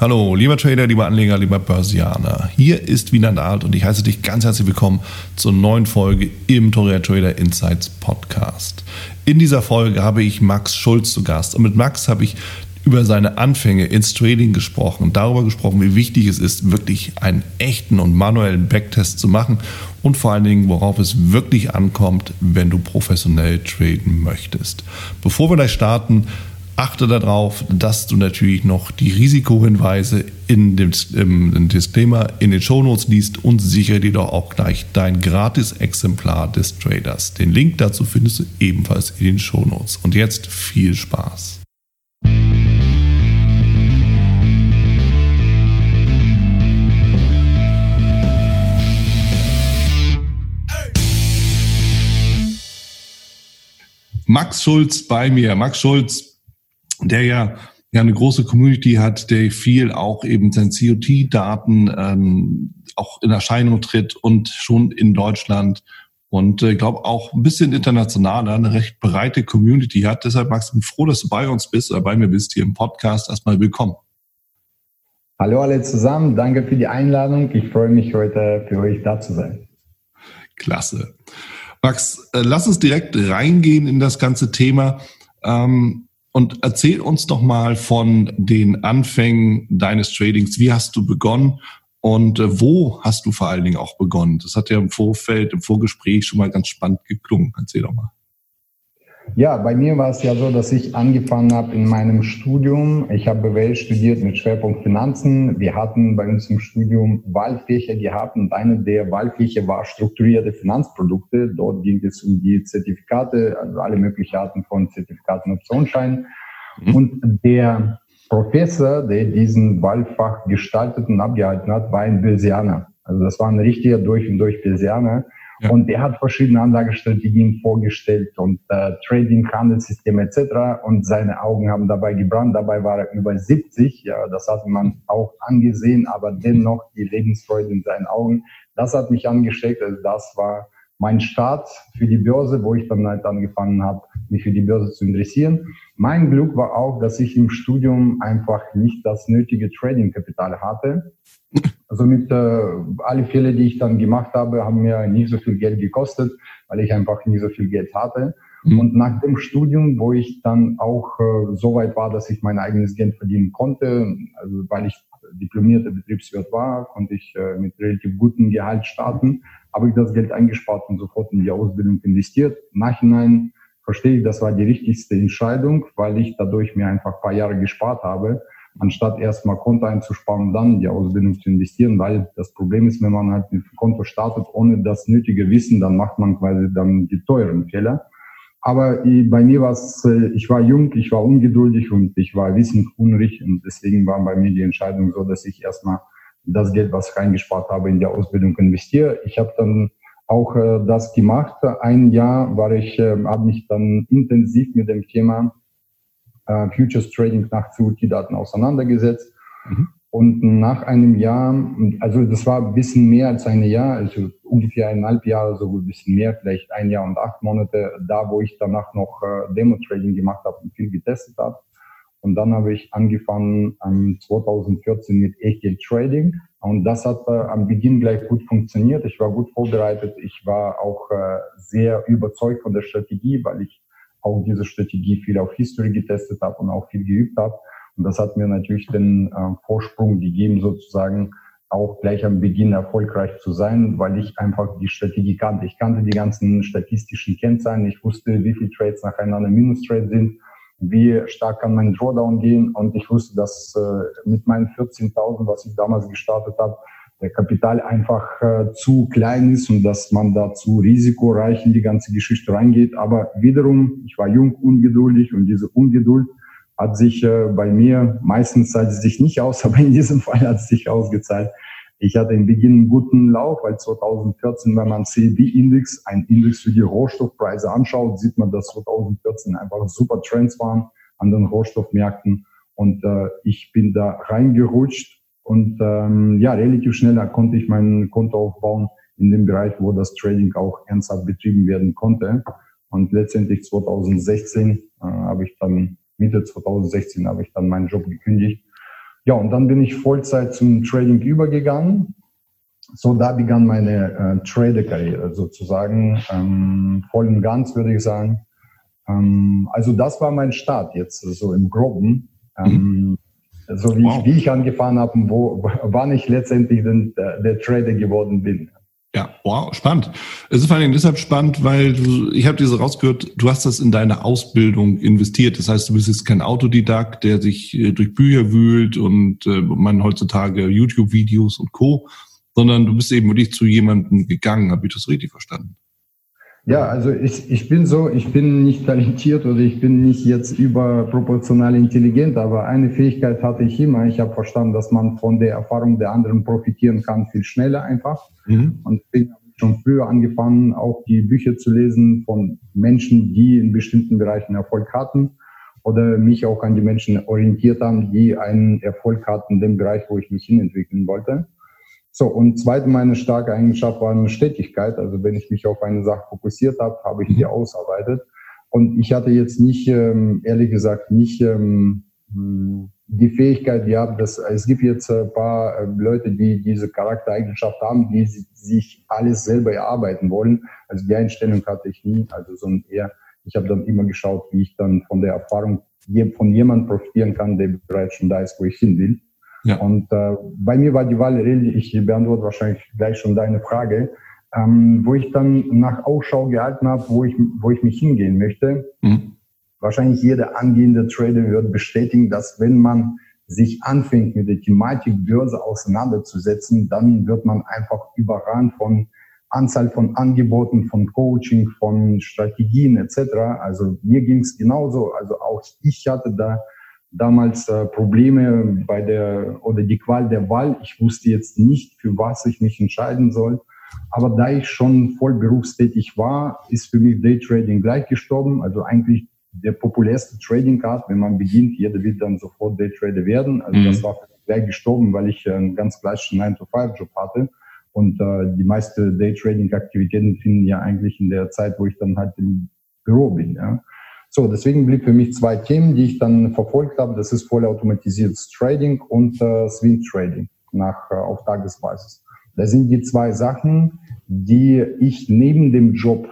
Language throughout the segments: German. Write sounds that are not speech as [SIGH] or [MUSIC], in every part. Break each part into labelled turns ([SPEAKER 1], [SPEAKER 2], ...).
[SPEAKER 1] Hallo, lieber Trader, lieber Anleger, lieber Börsianer. Hier ist Wieland Alt und ich heiße dich ganz herzlich willkommen zur neuen Folge im Toria Trader Insights Podcast. In dieser Folge habe ich Max Schulz zu Gast und mit Max habe ich über seine Anfänge ins Trading gesprochen, darüber gesprochen, wie wichtig es ist, wirklich einen echten und manuellen Backtest zu machen und vor allen Dingen, worauf es wirklich ankommt, wenn du professionell traden möchtest. Bevor wir gleich starten, achte darauf, dass du natürlich noch die Risikohinweise in dem, im Disclaimer in den Shownotes liest und sichere dir doch auch gleich dein Gratis-Exemplar des Traders. Den Link dazu findest du ebenfalls in den Shownotes. Und jetzt viel Spaß. Max Schulz bei mir. Max Schulz, der ja, ja eine große Community hat, der viel auch eben sein COT-Daten ähm, auch in Erscheinung tritt und schon in Deutschland und ich äh, glaube auch ein bisschen internationaler eine recht breite Community hat. Deshalb, Max, ich bin froh, dass du bei uns bist oder bei mir bist hier im Podcast. Erstmal willkommen.
[SPEAKER 2] Hallo alle zusammen, danke für die Einladung. Ich freue mich heute für euch da zu sein.
[SPEAKER 1] Klasse. Max, äh, lass uns direkt reingehen in das ganze Thema. Ähm, und erzähl uns doch mal von den Anfängen deines Tradings. Wie hast du begonnen und äh, wo hast du vor allen Dingen auch begonnen? Das hat ja im Vorfeld, im Vorgespräch schon mal ganz spannend geklungen. Erzähl doch mal.
[SPEAKER 2] Ja, bei mir war es ja so, dass ich angefangen habe in meinem Studium. Ich habe BWL studiert mit Schwerpunkt Finanzen. Wir hatten bei uns im Studium Wahlfächer gehabt und eine der Wahlfächer war strukturierte Finanzprodukte. Dort ging es um die Zertifikate, also alle möglichen Arten von Zertifikaten und Optionsscheinen. Mhm. Und der Professor, der diesen Wahlfach gestaltet und abgehalten hat, war ein Börsianer. Also das war ein richtiger durch und durch Börsianer. Und er hat verschiedene Anlagestrategien vorgestellt und äh, Trading, Handelssysteme etc. Und seine Augen haben dabei gebrannt. Dabei war er über 70. Ja, das hat man auch angesehen, aber dennoch die Lebensfreude in seinen Augen. Das hat mich angesteckt. Also das war mein Start für die Börse, wo ich dann halt angefangen habe, mich für die Börse zu interessieren. Mein Glück war auch, dass ich im Studium einfach nicht das nötige Trading-Kapital hatte. [LAUGHS] Also mit äh, alle Fälle, die ich dann gemacht habe, haben mir nicht so viel Geld gekostet, weil ich einfach nicht so viel Geld hatte. Mhm. Und nach dem Studium, wo ich dann auch äh, so weit war, dass ich mein eigenes Geld verdienen konnte, also weil ich diplomierter Betriebswirt war, konnte ich äh, mit relativ gutem Gehalt starten, habe ich das Geld eingespart und sofort in die Ausbildung investiert. Nachhinein verstehe ich, das war die richtigste Entscheidung, weil ich dadurch mir einfach ein paar Jahre gespart habe, anstatt erstmal Konto einzusparen und dann in die Ausbildung zu investieren, weil das Problem ist, wenn man halt dem Konto startet ohne das nötige Wissen, dann macht man quasi dann die teuren Fehler. Aber bei mir war es, äh, ich war jung, ich war ungeduldig und ich war wissenshungrig und deswegen war bei mir die Entscheidung so, dass ich erstmal das Geld, was ich reingespart habe, in die Ausbildung investiere. Ich habe dann auch äh, das gemacht. Ein Jahr war ich, äh, habe mich dann intensiv mit dem Thema äh, Futures Trading nach COT-Daten auseinandergesetzt. Mhm. Und nach einem Jahr, also das war ein bisschen mehr als ein Jahr, also ungefähr eineinhalb Jahre, so ein bisschen mehr, vielleicht ein Jahr und acht Monate, da wo ich danach noch äh, Demo-Trading gemacht habe und viel getestet habe. Und dann habe ich angefangen ähm, 2014 mit Echtgeld Trading. Und das hat äh, am Beginn gleich gut funktioniert. Ich war gut vorbereitet. Ich war auch äh, sehr überzeugt von der Strategie, weil ich auch diese Strategie viel auf History getestet habe und auch viel geübt habe. Und das hat mir natürlich den äh, Vorsprung gegeben, sozusagen auch gleich am Beginn erfolgreich zu sein, weil ich einfach die Strategie kannte. Ich kannte die ganzen statistischen Kennzahlen. Ich wusste, wie viele Trades nacheinander Minus-Trade sind, wie stark kann mein Drawdown gehen. Und ich wusste, dass äh, mit meinen 14.000, was ich damals gestartet habe, der Kapital einfach äh, zu klein ist und dass man da zu risikoreich in die ganze Geschichte reingeht. Aber wiederum, ich war jung, ungeduldig und diese Ungeduld hat sich äh, bei mir, meistens zahlt es sich nicht aus, [LAUGHS] aber in diesem Fall hat es sich ausgezahlt. Ich hatte im Beginn einen guten Lauf, weil 2014, wenn man CB-Index, ein Index für die Rohstoffpreise anschaut, sieht man, dass 2014 einfach super Trends waren an den Rohstoffmärkten. Und äh, ich bin da reingerutscht und ähm, ja, relativ schnell konnte ich mein Konto aufbauen in dem Bereich, wo das Trading auch ernsthaft betrieben werden konnte. Und letztendlich 2016 äh, habe ich dann, Mitte 2016 habe ich dann meinen Job gekündigt. Ja, und dann bin ich Vollzeit zum Trading übergegangen. So, da begann meine äh, Trader-Karriere sozusagen, ähm, voll und ganz würde ich sagen. Ähm, also das war mein Start jetzt, so im Groben. Ähm, mhm. So wie, wow. ich, wie ich angefangen habe, wo, [LAUGHS] wann ich letztendlich den, der, der Trader geworden bin.
[SPEAKER 1] Ja, wow, spannend. Es ist vor allem deshalb spannend, weil du, ich habe diese rausgehört, du hast das in deine Ausbildung investiert. Das heißt, du bist jetzt kein Autodidakt, der sich äh, durch Bücher wühlt und äh, man heutzutage YouTube-Videos und Co., sondern du bist eben wirklich zu jemandem gegangen. Habe ich das richtig verstanden?
[SPEAKER 2] Ja, also ich, ich bin so, ich bin nicht talentiert oder ich bin nicht jetzt überproportional intelligent, aber eine Fähigkeit hatte ich immer. Ich habe verstanden, dass man von der Erfahrung der anderen profitieren kann, viel schneller einfach. Mhm. Und deswegen habe ich schon früher angefangen, auch die Bücher zu lesen von Menschen, die in bestimmten Bereichen Erfolg hatten oder mich auch an die Menschen orientiert haben, die einen Erfolg hatten in dem Bereich, wo ich mich hinentwickeln wollte. So, und zweite meine starke Eigenschaft war eine Stetigkeit. Also wenn ich mich auf eine Sache fokussiert habe, habe ich die mhm. ausarbeitet. Und ich hatte jetzt nicht, ähm, ehrlich gesagt, nicht ähm, hm, die Fähigkeit gehabt, dass es gibt jetzt ein paar äh, Leute, die diese Charaktereigenschaft haben, die sich alles selber erarbeiten wollen. Also die Einstellung hatte ich nie. Also so ein eher, ich habe dann immer geschaut, wie ich dann von der Erfahrung von jemandem profitieren kann, der bereits schon da ist, wo ich hin will. Ja. Und äh, bei mir war die Wahl, ich beantworte wahrscheinlich gleich schon deine Frage, ähm, wo ich dann nach Ausschau gehalten habe, wo ich, wo ich mich hingehen möchte. Mhm. Wahrscheinlich jeder angehende Trader wird bestätigen, dass wenn man sich anfängt mit der Thematik Börse auseinanderzusetzen, dann wird man einfach überrannt von Anzahl von Angeboten, von Coaching, von Strategien etc. Also mir ging es genauso. Also auch ich hatte da damals äh, Probleme bei der oder die Qual der Wahl. Ich wusste jetzt nicht, für was ich mich entscheiden soll. Aber da ich schon voll berufstätig war, ist für mich Daytrading gleich gestorben. Also eigentlich der populärste Trading Card, wenn man beginnt, jeder wird dann sofort Daytrader werden. Also mhm. das war gleich gestorben, weil ich einen ganz gleichen 9-to-5-Job hatte. Und äh, die meisten Daytrading-Aktivitäten finden ja eigentlich in der Zeit, wo ich dann halt im Büro bin. Ja. So, deswegen blieb für mich zwei Themen, die ich dann verfolgt habe. Das ist vollautomatisiertes Trading und äh, Swing Trading nach, äh, auf Tagesbasis. Das sind die zwei Sachen, die ich neben dem Job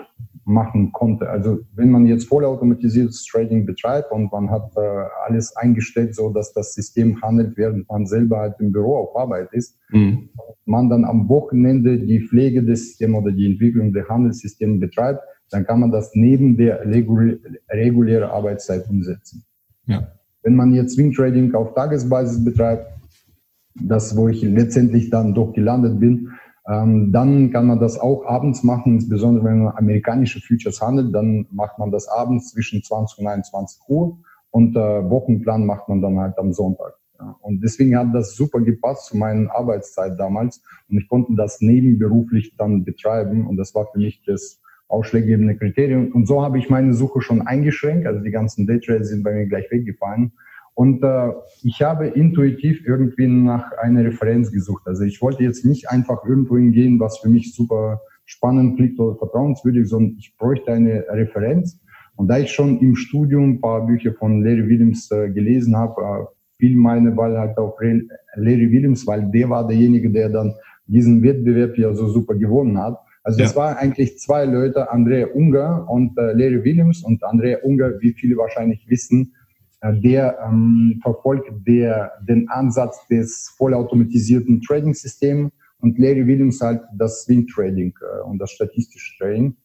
[SPEAKER 2] machen konnte. Also wenn man jetzt vollautomatisiertes Trading betreibt und man hat äh, alles eingestellt, so dass das System handelt, während man selber halt im Büro auf Arbeit ist, mhm. man dann am Wochenende die Pflege des Systems oder die Entwicklung der Handelssystems betreibt, dann kann man das neben der regulären Arbeitszeit umsetzen. Ja. Wenn man jetzt Swing Trading auf Tagesbasis betreibt, das, wo ich letztendlich dann doch gelandet bin, ähm, dann kann man das auch abends machen, insbesondere wenn man amerikanische Futures handelt, dann macht man das abends zwischen 20 und 21 Uhr und äh, Wochenplan macht man dann halt am Sonntag. Ja. Und deswegen hat das super gepasst zu meiner Arbeitszeit damals und ich konnte das nebenberuflich dann betreiben und das war für mich das ausschlaggebende Kriterien. Und so habe ich meine Suche schon eingeschränkt. Also die ganzen Daytrades sind bei mir gleich weggefallen. Und äh, ich habe intuitiv irgendwie nach einer Referenz gesucht. Also ich wollte jetzt nicht einfach irgendwo hingehen, was für mich super spannend klingt oder vertrauenswürdig, sondern ich bräuchte eine Referenz. Und da ich schon im Studium ein paar Bücher von Larry Williams äh, gelesen habe, äh, fiel meine Wahl halt auf Larry Williams, weil der war derjenige, der dann diesen Wettbewerb ja so super gewonnen hat. Also es waren eigentlich zwei Leute, Andrea Unger und äh, Larry Williams. Und Andrea Unger, wie viele wahrscheinlich wissen, äh, der ähm, verfolgt der, den Ansatz des vollautomatisierten Trading-Systems und Larry Williams halt das Swing Trading äh, und das statistische Trading.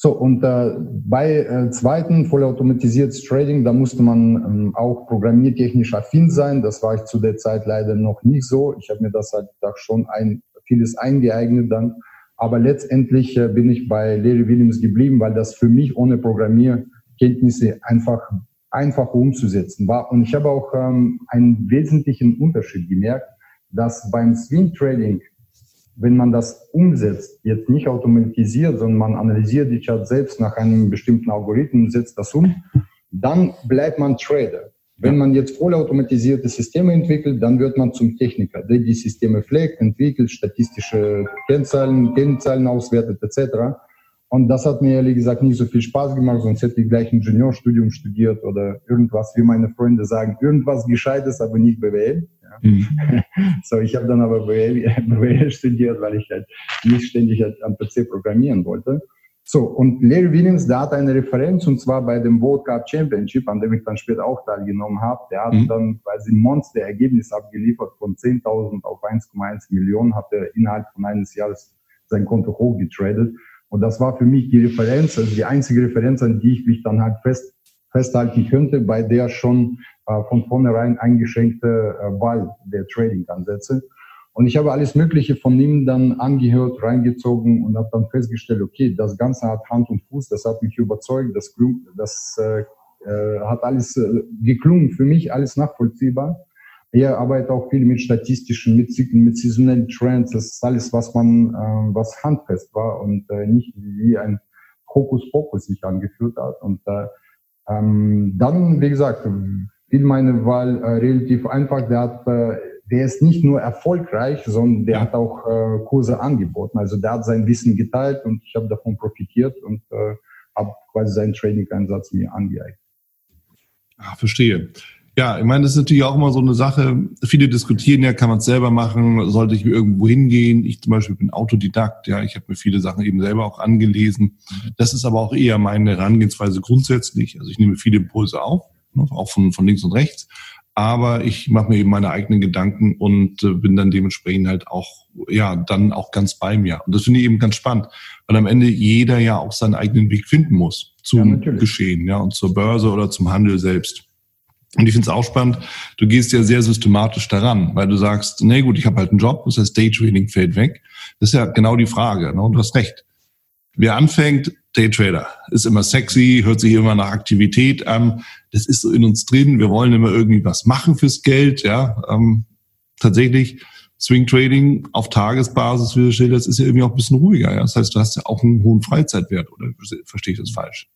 [SPEAKER 2] So, und äh, bei äh, zweiten vollautomatisiertes Trading, da musste man ähm, auch programmiertechnisch affin sein. Das war ich zu der Zeit leider noch nicht so. Ich habe mir das halt auch schon ein, vieles eingeeignet dann. Aber letztendlich äh, bin ich bei Larry Williams geblieben, weil das für mich ohne Programmierkenntnisse einfach einfach umzusetzen war. Und ich habe auch ähm, einen wesentlichen Unterschied gemerkt. dass beim Swing Trading, wenn man das umsetzt, jetzt nicht automatisiert, sondern man analysiert die Chart selbst nach einem bestimmten Algorithmus, setzt das um, dann bleibt man Trader. Wenn man jetzt vollautomatisierte Systeme entwickelt, dann wird man zum Techniker, der die Systeme pflegt, entwickelt, statistische Kennzahlen, Kennzahlen auswertet etc. Und das hat mir ehrlich gesagt nicht so viel Spaß gemacht, sonst hätte ich gleich Ingenieurstudium studiert oder irgendwas, wie meine Freunde sagen, irgendwas Gescheites, aber nicht BWL. Ja. Mhm. [LAUGHS] So, ich habe dann aber BWL, [LAUGHS] BWL studiert, weil ich halt nicht ständig halt am PC programmieren wollte. So, und Larry Williams, der hat eine Referenz, und zwar bei dem World Cup Championship, an dem ich dann später auch teilgenommen habe. Der hat mhm. dann quasi ein Monster-Ergebnis abgeliefert von 10.000 auf 1,1 Millionen, hat er innerhalb von eines Jahres sein Konto hochgetradet. Und das war für mich die Referenz, also die einzige Referenz, an die ich mich dann halt fest, festhalten könnte, bei der schon äh, von vornherein eingeschränkte äh, Wahl der Trading-Ansätze. Und ich habe alles Mögliche von ihm dann angehört, reingezogen und habe dann festgestellt, okay, das Ganze hat Hand und Fuß, das hat mich überzeugt, das, das äh, äh, hat alles äh, geklungen für mich, alles nachvollziehbar. Er arbeitet auch viel mit statistischen, mit, mit saisonellen Trends. Das ist alles, was man, äh, was handfest war und äh, nicht wie ein Hokuspokus sich angeführt hat. Und äh, ähm, dann, wie gesagt, fiel meine Wahl äh, relativ einfach. Der hat äh, der ist nicht nur erfolgreich, sondern der hat auch äh, Kurse angeboten. Also der hat sein Wissen geteilt und ich habe davon profitiert und äh, habe quasi seinen Trading-Einsatz mir angeeignet.
[SPEAKER 1] Ah, verstehe. Ja, ich meine, das ist natürlich auch immer so eine Sache. Viele diskutieren ja, kann man es selber machen, sollte ich irgendwo hingehen? Ich zum Beispiel bin Autodidakt, ja, ich habe mir viele Sachen eben selber auch angelesen. Das ist aber auch eher meine Herangehensweise grundsätzlich. Also ich nehme viele Impulse auf, ne, auch von, von links und rechts aber ich mache mir eben meine eigenen Gedanken und äh, bin dann dementsprechend halt auch, ja, dann auch ganz bei mir. Und das finde ich eben ganz spannend, weil am Ende jeder ja auch seinen eigenen Weg finden muss zum ja, Geschehen, ja, und zur Börse oder zum Handel selbst. Und ich finde es auch spannend, du gehst ja sehr systematisch daran, weil du sagst, nee gut, ich habe halt einen Job, das heißt Daytrading fällt weg. Das ist ja genau die Frage, ne? und du hast recht. Wer anfängt, Daytrader, ist immer sexy, hört sich immer nach Aktivität an. Das ist so in uns drin. Wir wollen immer irgendwie was machen fürs Geld. Ja, ähm, tatsächlich Swing Trading auf Tagesbasis, wie du schilderst, ist ja irgendwie auch ein bisschen ruhiger. Ja? Das heißt, du hast ja auch einen hohen Freizeitwert. Oder verstehe ich das falsch?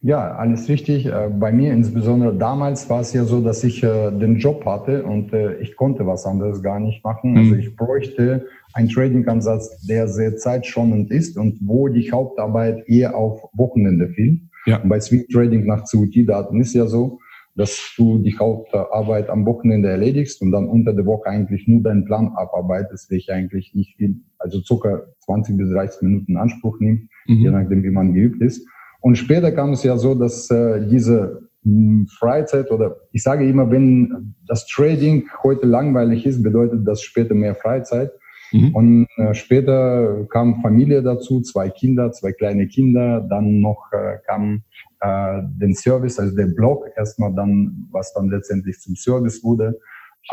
[SPEAKER 2] Ja, alles richtig. Äh, bei mir insbesondere damals war es ja so, dass ich äh, den Job hatte und äh, ich konnte was anderes gar nicht machen. Also mhm. ich bräuchte einen Trading-Ansatz, der sehr zeitschonend ist und wo die Hauptarbeit eher auf Wochenende fiel. Ja. Und bei Swing Trading nach CUT-Daten ist ja so, dass du die Hauptarbeit am Wochenende erledigst und dann unter der Woche eigentlich nur deinen Plan abarbeitest, welcher eigentlich nicht viel, also circa 20 bis 30 Minuten in Anspruch nimmt, mhm. je nachdem, wie man geübt ist. Und später kam es ja so, dass äh, diese hm, Freizeit oder ich sage immer, wenn das Trading heute langweilig ist, bedeutet das später mehr Freizeit. Mhm. Und äh, später kam Familie dazu, zwei Kinder, zwei kleine Kinder, dann noch äh, kam äh, den Service, also der Blog erstmal dann, was dann letztendlich zum Service wurde.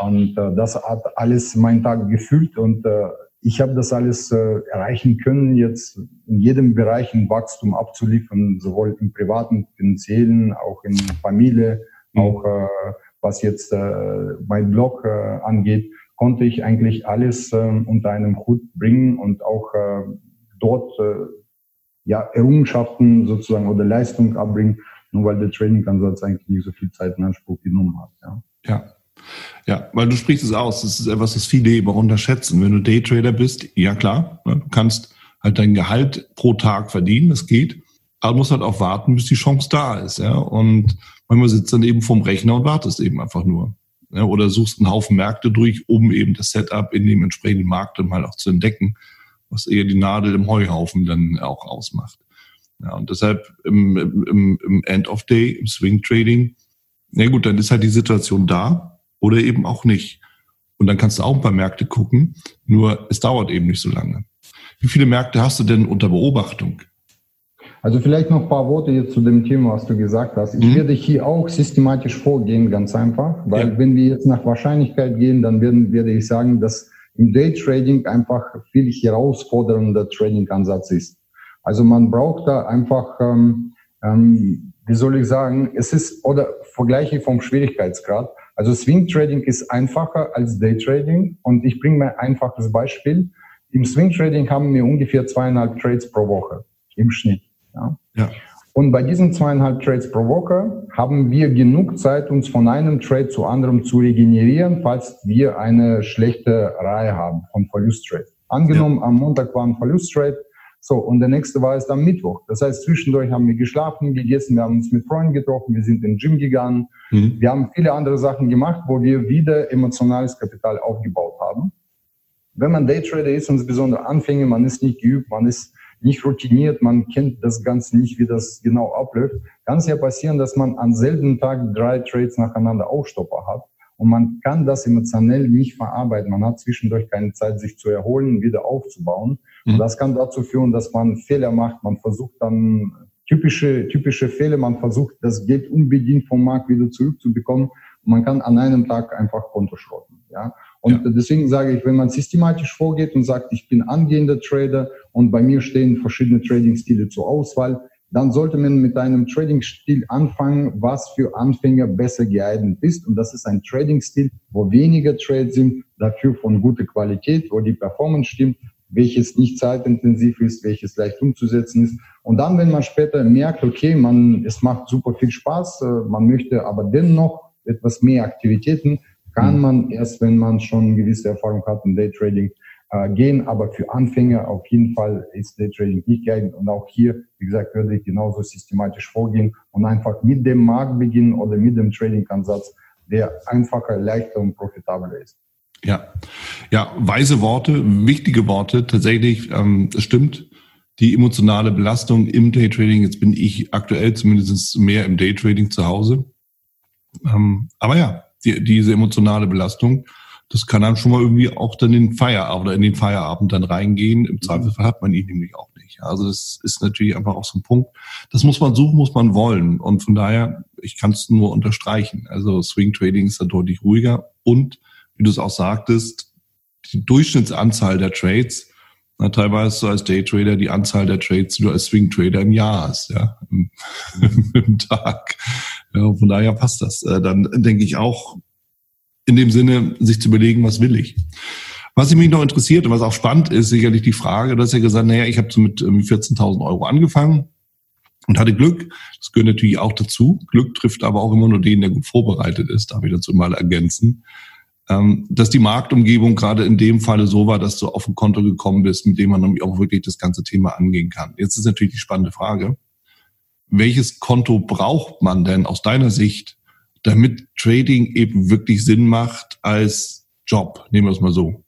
[SPEAKER 2] Und äh, das hat alles meinen Tag gefüllt und äh, ich habe das alles äh, erreichen können, jetzt in jedem Bereich ein Wachstum abzuliefern, sowohl im privaten, finanziellen, auch in Familie, mhm. auch äh, was jetzt äh, mein Blog äh, angeht, konnte ich eigentlich alles äh, unter einem Hut bringen und auch äh, dort äh, ja Errungenschaften sozusagen oder Leistung abbringen, nur weil der Training-Ansatz eigentlich nicht so viel Zeit in Anspruch genommen hat.
[SPEAKER 1] Ja. ja. Ja, weil du sprichst es aus. Das ist etwas, das viele eben unterschätzen. Wenn du Daytrader bist, ja klar, ne, du kannst halt dein Gehalt pro Tag verdienen, das geht. Aber du musst halt auch warten, bis die Chance da ist. Ja? Und manchmal sitzt dann eben vorm Rechner und wartest eben einfach nur. Ja? Oder suchst einen Haufen Märkte durch, um eben das Setup in dem entsprechenden Markt dann mal auch zu entdecken, was eher die Nadel im Heuhaufen dann auch ausmacht. Ja, und deshalb im, im, im End of Day, im Swing Trading, na gut, dann ist halt die Situation da oder eben auch nicht. Und dann kannst du auch ein paar Märkte gucken, nur es dauert eben nicht so lange. Wie viele Märkte hast du denn unter Beobachtung?
[SPEAKER 2] Also vielleicht noch ein paar Worte jetzt zu dem Thema, was du gesagt hast. Ich mhm. werde hier auch systematisch vorgehen, ganz einfach, weil ja. wenn wir jetzt nach Wahrscheinlichkeit gehen, dann werden, werde ich sagen, dass im Daytrading einfach viel herausfordernder Trading-Ansatz ist. Also man braucht da einfach, ähm, ähm, wie soll ich sagen, es ist, oder vergleiche vom Schwierigkeitsgrad, Also Swing Trading ist einfacher als Day Trading und ich bringe mir ein einfaches Beispiel. Im Swing Trading haben wir ungefähr zweieinhalb Trades pro Woche im Schnitt. Ja. ja. Und bei diesen zweieinhalb Trades pro Woche haben wir genug Zeit, uns von einem Trade zu anderem zu regenerieren, falls wir eine schlechte Reihe haben von Verlusttrade. Angenommen, ja. am Montag war ein Verlusttrade, so, und der nächste war es am Mittwoch. Das heißt, zwischendurch haben wir geschlafen, gegessen, wir haben uns mit Freunden getroffen, wir sind in den Gym gegangen. Mhm. Wir haben viele andere Sachen gemacht, wo wir wieder emotionales Kapital aufgebaut haben. Wenn man Daytrader ist, insbesondere Anfänger, man ist nicht geübt, man ist nicht routiniert, man kennt das Ganze nicht, wie das genau abläuft, kann es ja passieren, dass man am selben Tag drei Trades nacheinander Aufstopper hat und man kann das emotionell nicht verarbeiten. Man hat zwischendurch keine Zeit, sich zu erholen, wieder aufzubauen. Mhm. Das kann dazu führen, dass man Fehler macht. Man versucht dann typische, typische Fehler. Man versucht, das Geld unbedingt vom Markt wieder zurückzubekommen. Und man kann an einem Tag einfach Konto schrotten. Ja. Und ja. deswegen sage ich, wenn man systematisch vorgeht und sagt, ich bin angehender Trader und bei mir stehen verschiedene Trading-Stile zur Auswahl, dann sollte man mit einem Trading-Stil anfangen, was für Anfänger besser geeignet ist. Und das ist ein Trading-Stil, wo weniger Trades sind, dafür von guter Qualität, wo die Performance stimmt, welches nicht zeitintensiv ist, welches leicht umzusetzen ist. Und dann, wenn man später merkt, okay, man, es macht super viel Spaß, äh, man möchte aber dennoch etwas mehr Aktivitäten, kann mhm. man erst, wenn man schon gewisse Erfahrung hat im Daytrading, äh, gehen. Aber für Anfänger auf jeden Fall ist Daytrading nicht geeignet. Und auch hier, wie gesagt, würde ich genauso systematisch vorgehen und einfach mit dem Markt beginnen oder mit dem Trading-Ansatz, der einfacher, leichter und profitabler ist.
[SPEAKER 1] Ja, ja, weise Worte, wichtige Worte. Tatsächlich, ähm, es stimmt. Die emotionale Belastung im Daytrading. Jetzt bin ich aktuell zumindest mehr im Daytrading zu Hause. Ähm, aber ja, die, diese emotionale Belastung, das kann dann schon mal irgendwie auch dann in den Feierabend oder in den Feierabend dann reingehen. Im Zweifelsfall hat man ihn nämlich auch nicht. Also das ist natürlich einfach auch so ein Punkt. Das muss man suchen, muss man wollen. Und von daher, ich kann es nur unterstreichen. Also Swing Trading ist da deutlich ruhiger. Und wie du es auch sagtest, die Durchschnittsanzahl der Trades, na, teilweise so als Daytrader die Anzahl der Trades, die du als Swing Trader im Jahr hast, ja, im, [LAUGHS] im Tag. Ja, von daher passt das. Äh, dann denke ich auch, in dem Sinne, sich zu überlegen, was will ich. Was mich noch interessiert und was auch spannend ist, sicherlich die Frage, du hast ja gesagt, naja, ich habe so mit 14.000 ähm, Euro angefangen und hatte Glück. Das gehört natürlich auch dazu. Glück trifft aber auch immer nur den, der gut vorbereitet ist, darf ich dazu mal ergänzen. Ähm, dass die Marktumgebung gerade in dem Falle so war, dass du auf ein Konto gekommen bist, mit dem man nämlich auch wirklich das ganze Thema angehen kann. Jetzt ist natürlich die spannende Frage, welches Konto braucht man denn aus deiner Sicht, damit Trading eben wirklich Sinn macht als Job, nehmen wir es mal so.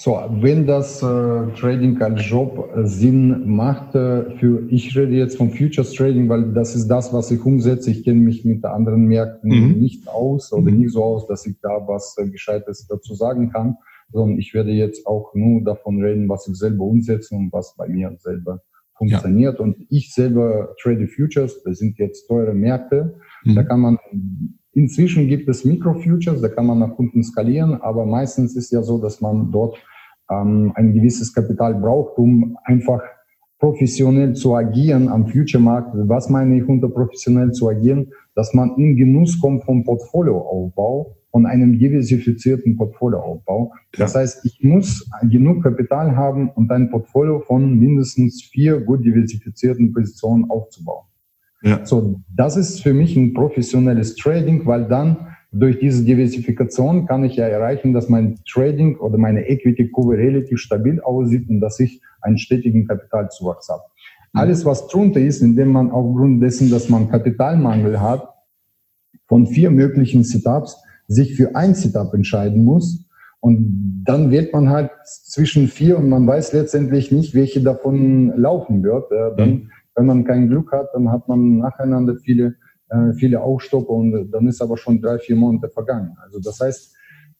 [SPEAKER 2] So, wenn das äh, Trading als Job äh, Sinn macht, äh, für ich rede jetzt vom Futures Trading, weil das ist das, was ich umsetze. Ich kenne mich mit anderen Märkten mhm. nicht aus oder mhm. nicht so aus, dass ich da was äh, Gescheites dazu sagen kann, sondern ich werde jetzt auch nur davon reden, was ich selber umsetze und was bei mir selber funktioniert. Ja. Und ich selber trade Futures, das sind jetzt teure Märkte. Mhm. Da kann man, inzwischen gibt es Micro-Futures, da kann man nach unten skalieren, aber meistens ist ja so, dass man dort ähm, ein gewisses Kapital braucht, um einfach professionell zu agieren am Future-Markt. Was meine ich unter professionell zu agieren? Dass man in Genuss kommt vom Portfolioaufbau, von einem diversifizierten Portfolioaufbau. Das heißt, ich muss genug Kapital haben und ein Portfolio von mindestens vier gut diversifizierten Positionen aufzubauen. Ja. So, das ist für mich ein professionelles Trading, weil dann durch diese Diversifikation kann ich ja erreichen, dass mein Trading oder meine Equity-Kurve relativ stabil aussieht und dass ich einen stetigen Kapitalzuwachs habe. Mhm. Alles, was drunter ist, indem man aufgrund dessen, dass man Kapitalmangel hat, von vier möglichen Setups sich für ein Setup entscheiden muss. Und dann wird man halt zwischen vier und man weiß letztendlich nicht, welche davon laufen wird. Dann mhm wenn man kein Glück hat, dann hat man nacheinander viele, äh, viele Aufstopper und dann ist aber schon drei, vier Monate vergangen. Also das heißt,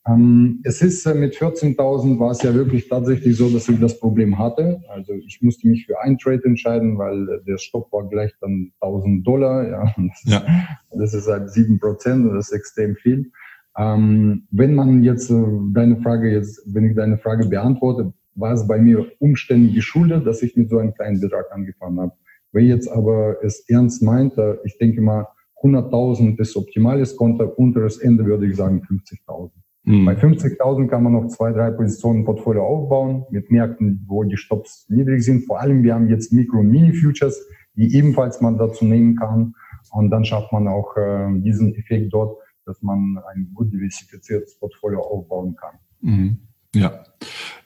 [SPEAKER 2] ähm, es ist äh, mit 14.000 war es ja wirklich tatsächlich so, dass ich das Problem hatte. Also ich musste mich für ein Trade entscheiden, weil äh, der Stopp war gleich dann 1000 Dollar. [LAUGHS] Ja, das, ja. Ist, das ist halt sieben Prozent und das ist extrem viel. Ähm, wenn man jetzt äh, deine Frage jetzt, wenn ich deine Frage beantworte, war es bei mir Umständen geschuldet, dass ich mit so einem kleinen Betrag angefangen habe. Wer jetzt aber es ernst meint, ich denke mal, 100.000 ist optimales Konto, unteres Ende würde ich sagen 50.000. Mhm. Bei 50.000 kann man noch zwei, drei Positionen Portfolio aufbauen mit Märkten, wo die Stops niedrig sind. Vor allem, wir haben jetzt Mikro- und Mini-Futures, die ebenfalls man dazu nehmen kann. Und dann schafft man auch äh, diesen Effekt dort, dass man ein gut diversifiziertes Portfolio aufbauen kann.
[SPEAKER 1] Mhm. Ja,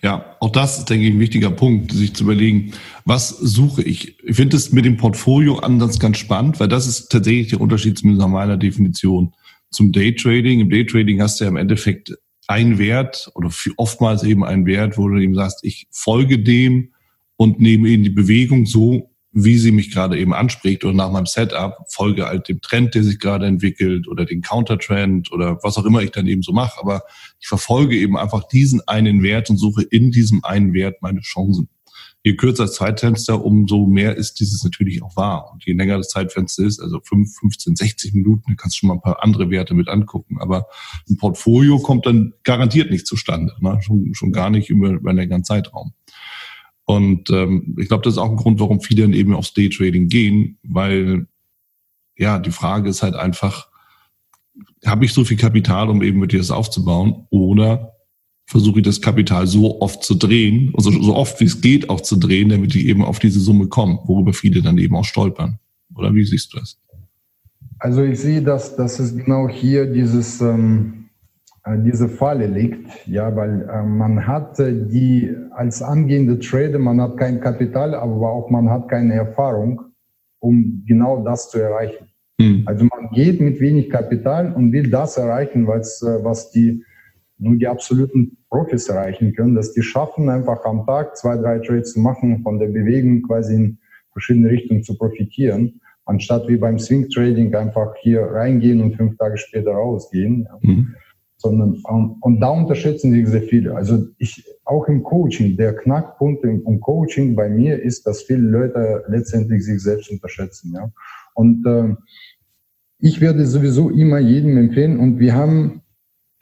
[SPEAKER 1] ja, auch das ist, denke ich, ein wichtiger Punkt, sich zu überlegen, was suche ich? Ich finde es mit dem Portfolio-Ansatz ganz spannend, weil das ist tatsächlich der Unterschied zumindest nach meiner Definition zum Daytrading. Im Daytrading hast du ja im Endeffekt einen Wert oder oftmals eben einen Wert, wo du eben sagst, ich folge dem und nehme eben die Bewegung so, wie sie mich gerade eben anspricht oder nach meinem Setup folge halt dem Trend, der sich gerade entwickelt oder den Countertrend oder was auch immer ich dann eben so mache. Aber ich verfolge eben einfach diesen einen Wert und suche in diesem einen Wert meine Chancen je kürzer das Zeitfenster, umso mehr ist dieses natürlich auch wahr. Und je länger das Zeitfenster ist, also 5, 15, 60 Minuten, kannst du schon mal ein paar andere Werte mit angucken. Aber ein Portfolio kommt dann garantiert nicht zustande, ne? schon, schon gar nicht über, über einen längeren Zeitraum. Und ähm, ich glaube, das ist auch ein Grund, warum viele dann eben aufs Daytrading gehen, weil ja, die Frage ist halt einfach, habe ich so viel Kapital, um eben mit dir das aufzubauen, oder versuche ich das Kapital so oft zu drehen, also so oft wie es geht auch zu drehen, damit ich eben auf diese Summe komme, worüber viele dann eben auch stolpern. Oder wie siehst du das?
[SPEAKER 2] Also ich sehe, dass, dass es genau hier dieses, ähm, äh, diese Falle liegt, ja, weil äh, man hat äh, die als angehende Trader, man hat kein Kapital, aber auch man hat keine Erfahrung, um genau das zu erreichen. Hm. Also man geht mit wenig Kapital und will das erreichen, was, äh, was die nur die absoluten Profis erreichen können, dass die schaffen, einfach am Tag zwei, drei Trades zu machen, von der Bewegung quasi in verschiedene Richtungen zu profitieren, anstatt wie beim Swing Trading einfach hier reingehen und fünf Tage später rausgehen. Ja. Mhm. Sondern, um, und da unterschätzen die sehr viele. Also ich, auch im Coaching, der Knackpunkt im, im Coaching bei mir ist, dass viele Leute letztendlich sich selbst unterschätzen. Ja. Und äh, ich werde sowieso immer jedem empfehlen und wir haben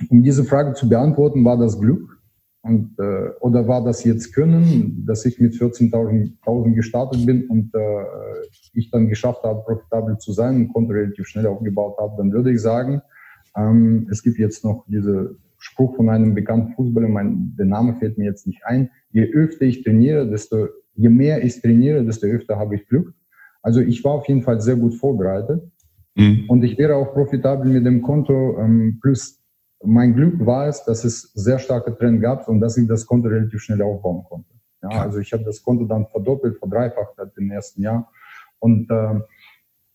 [SPEAKER 2] um diese Frage zu beantworten, war das Glück und, äh, oder war das jetzt Können, dass ich mit 14.000 gestartet bin und äh, ich dann geschafft habe, profitabel zu sein und Konto relativ schnell aufgebaut habe, dann würde ich sagen, ähm, es gibt jetzt noch diese Spruch von einem bekannten Fußballer, mein, der Name fällt mir jetzt nicht ein, je öfter ich trainiere, desto, je mehr ich trainiere, desto öfter habe ich Glück. Also ich war auf jeden Fall sehr gut vorbereitet. Mhm. Und ich wäre auch profitabel mit dem Konto ähm, plus mein Glück war es, dass es sehr starke Trend gab und dass ich das Konto relativ schnell aufbauen konnte. Ja, also ich habe das Konto dann verdoppelt, verdreifacht im ersten Jahr. Und äh,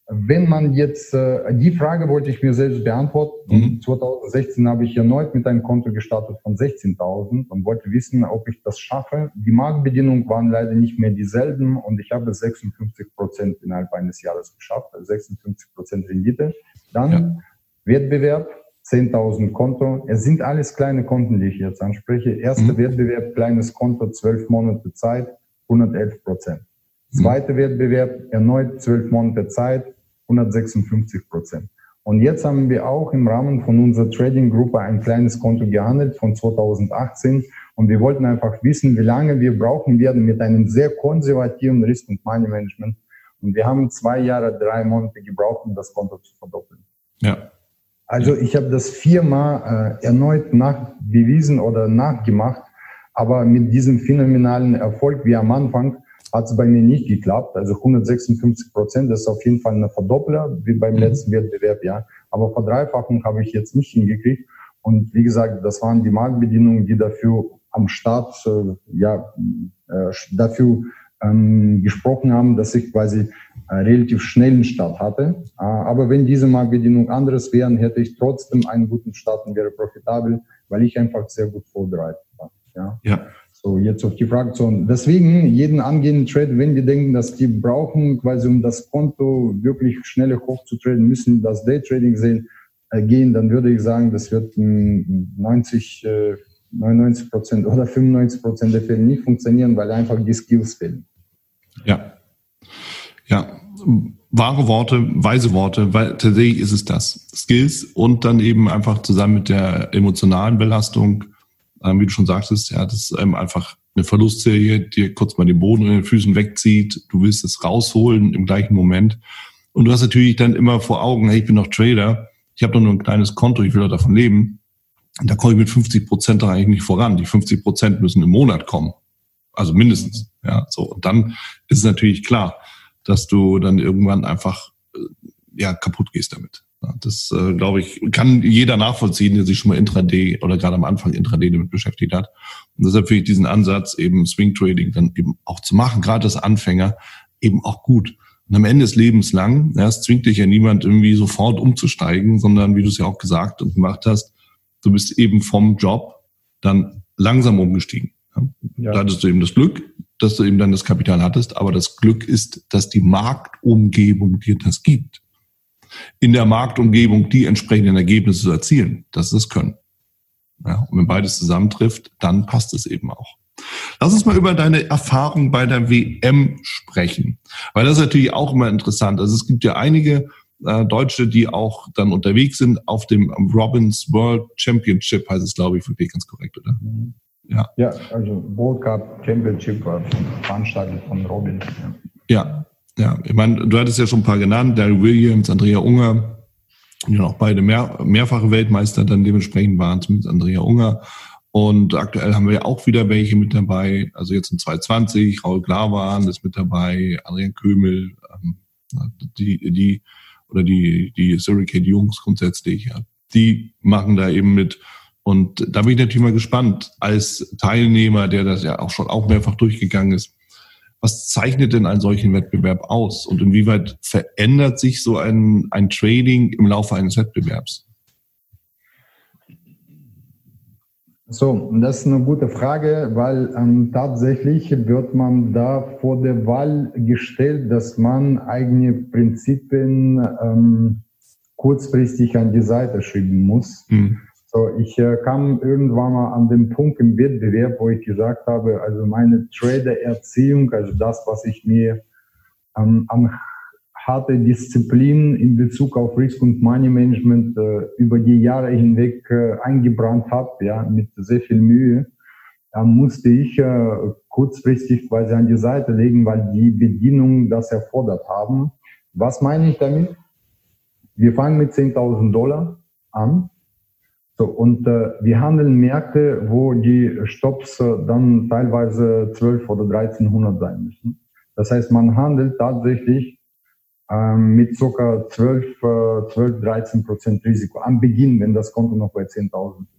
[SPEAKER 2] wenn man jetzt, äh, die Frage wollte ich mir selbst beantworten. Mhm. 2016 habe ich erneut mit einem Konto gestartet von 16.000 und wollte wissen, ob ich das schaffe. Die Marktbedienungen waren leider nicht mehr dieselben und ich habe 56 Prozent innerhalb eines Jahres geschafft, also 56 Prozent Rendite. Dann ja. Wettbewerb, 10.000 Konto. Es sind alles kleine Konten, die ich jetzt anspreche. Erster mhm. Wettbewerb, kleines Konto, 12 Monate Zeit, 111 Prozent. Zweiter mhm. Wettbewerb, erneut 12 Monate Zeit, 156 Prozent. Und jetzt haben wir auch im Rahmen von unserer Trading-Gruppe ein kleines Konto gehandelt von 2018. Und wir wollten einfach wissen, wie lange wir brauchen werden mit einem sehr konservativen Risk- und Money-Management. Und wir haben zwei Jahre, drei Monate gebraucht, um das Konto zu verdoppeln.
[SPEAKER 1] Ja,
[SPEAKER 2] also ich habe das viermal äh, erneut nachbewiesen oder nachgemacht, aber mit diesem phänomenalen Erfolg wie am Anfang hat es bei mir nicht geklappt. Also 156 Prozent, das ist auf jeden Fall eine Verdoppler, wie beim mhm. letzten Wettbewerb, ja. Aber Verdreifachung habe ich jetzt nicht hingekriegt. Und wie gesagt, das waren die Marktbedienungen, die dafür am Start, äh, ja, äh, dafür ähm, gesprochen haben, dass ich quasi äh, relativ schnellen Start hatte. Äh, aber wenn diese Marktbedienung anderes wären, hätte ich trotzdem einen guten Start und wäre profitabel, weil ich einfach sehr gut vorbereitet war. Ja. ja. So, jetzt auf die Frage zu. Deswegen, jeden angehenden Trade, wenn wir denken, dass die brauchen, quasi um das Konto wirklich schneller hochzutraden, müssen das Daytrading sehen, äh, gehen, dann würde ich sagen, das wird 90, äh, 99 Prozent oder 95 Prozent der Fälle nicht funktionieren, weil einfach die Skills fehlen.
[SPEAKER 1] Ja. Ja. Wahre Worte, weise Worte, weil tatsächlich ist es das. Skills und dann eben einfach zusammen mit der emotionalen Belastung, ähm, wie du schon sagtest, ja, das ist ähm, einfach eine Verlustserie, die kurz mal den Boden in den Füßen wegzieht. Du willst es rausholen im gleichen Moment. Und du hast natürlich dann immer vor Augen, hey, ich bin doch Trader, ich habe doch nur ein kleines Konto, ich will doch davon leben. Und da komme ich mit 50 Prozent doch eigentlich nicht voran. Die 50 Prozent müssen im Monat kommen. Also mindestens. Ja, so. Und dann ist es natürlich klar, dass du dann irgendwann einfach äh, ja kaputt gehst damit. Das, äh, glaube ich, kann jeder nachvollziehen, der sich schon mal Intraday oder gerade am Anfang Intraday damit beschäftigt hat. Und deshalb finde ich diesen Ansatz, eben Swing Trading dann eben auch zu machen, gerade als Anfänger, eben auch gut. Und am Ende des Lebens lang, ja, es zwingt dich ja niemand irgendwie sofort umzusteigen, sondern wie du es ja auch gesagt und gemacht hast, du bist eben vom Job dann langsam umgestiegen. Ja. Da hattest du eben das Glück, dass du eben dann das Kapital hattest, aber das Glück ist, dass die Marktumgebung dir das gibt. In der Marktumgebung die entsprechenden Ergebnisse zu erzielen, das ist das Können. Ja, und wenn beides zusammentrifft, dann passt es eben auch. Lass uns mal über deine Erfahrung bei der WM sprechen, weil das ist natürlich auch immer interessant. Also es gibt ja einige äh, Deutsche, die auch dann unterwegs sind auf dem Robbins World Championship, heißt es glaube ich wirklich ganz korrekt, oder? Mhm.
[SPEAKER 2] Ja. ja, also World Cup Championship war veranstaltet von Robin.
[SPEAKER 1] Ja. ja, ja. Ich meine, du hattest ja schon ein paar genannt, Daryl Williams, Andrea Unger, die auch beide mehr, mehrfache Weltmeister dann dementsprechend waren, zumindest Andrea Unger. Und aktuell haben wir ja auch wieder welche mit dabei. Also jetzt in 2020, Raul Glavan ist mit dabei, Adrian Kömel, ähm, die, die, oder die, die Surricate Jungs grundsätzlich. Die machen da eben mit. Und da bin ich natürlich mal gespannt, als Teilnehmer, der das ja auch schon auch mehrfach durchgegangen ist, was zeichnet denn einen solchen Wettbewerb aus und inwieweit verändert sich so ein, ein Trading im Laufe eines Wettbewerbs?
[SPEAKER 2] So, das ist eine gute Frage, weil ähm, tatsächlich wird man da vor der Wahl gestellt, dass man eigene Prinzipien ähm, kurzfristig an die Seite schieben muss. Mhm. So, ich äh, kam irgendwann mal an den Punkt im Wettbewerb, wo ich gesagt habe, also meine Trader-Erziehung, also das, was ich mir ähm, an harte Disziplin in Bezug auf Risk- und Money-Management äh, über die Jahre hinweg äh, eingebrannt habe, ja, mit sehr viel Mühe, da musste ich äh, kurzfristig quasi an die Seite legen, weil die Bedienungen das erfordert haben. Was meine ich damit? Wir fangen mit 10.000 Dollar an so, und äh, wir handeln Märkte, wo die Stops äh, dann teilweise 12 oder 1300 sein müssen. Das heißt, man handelt tatsächlich ähm, mit ca. 12, äh, 12, 13 Prozent Risiko am Beginn, wenn das Konto noch bei 10.000 ist.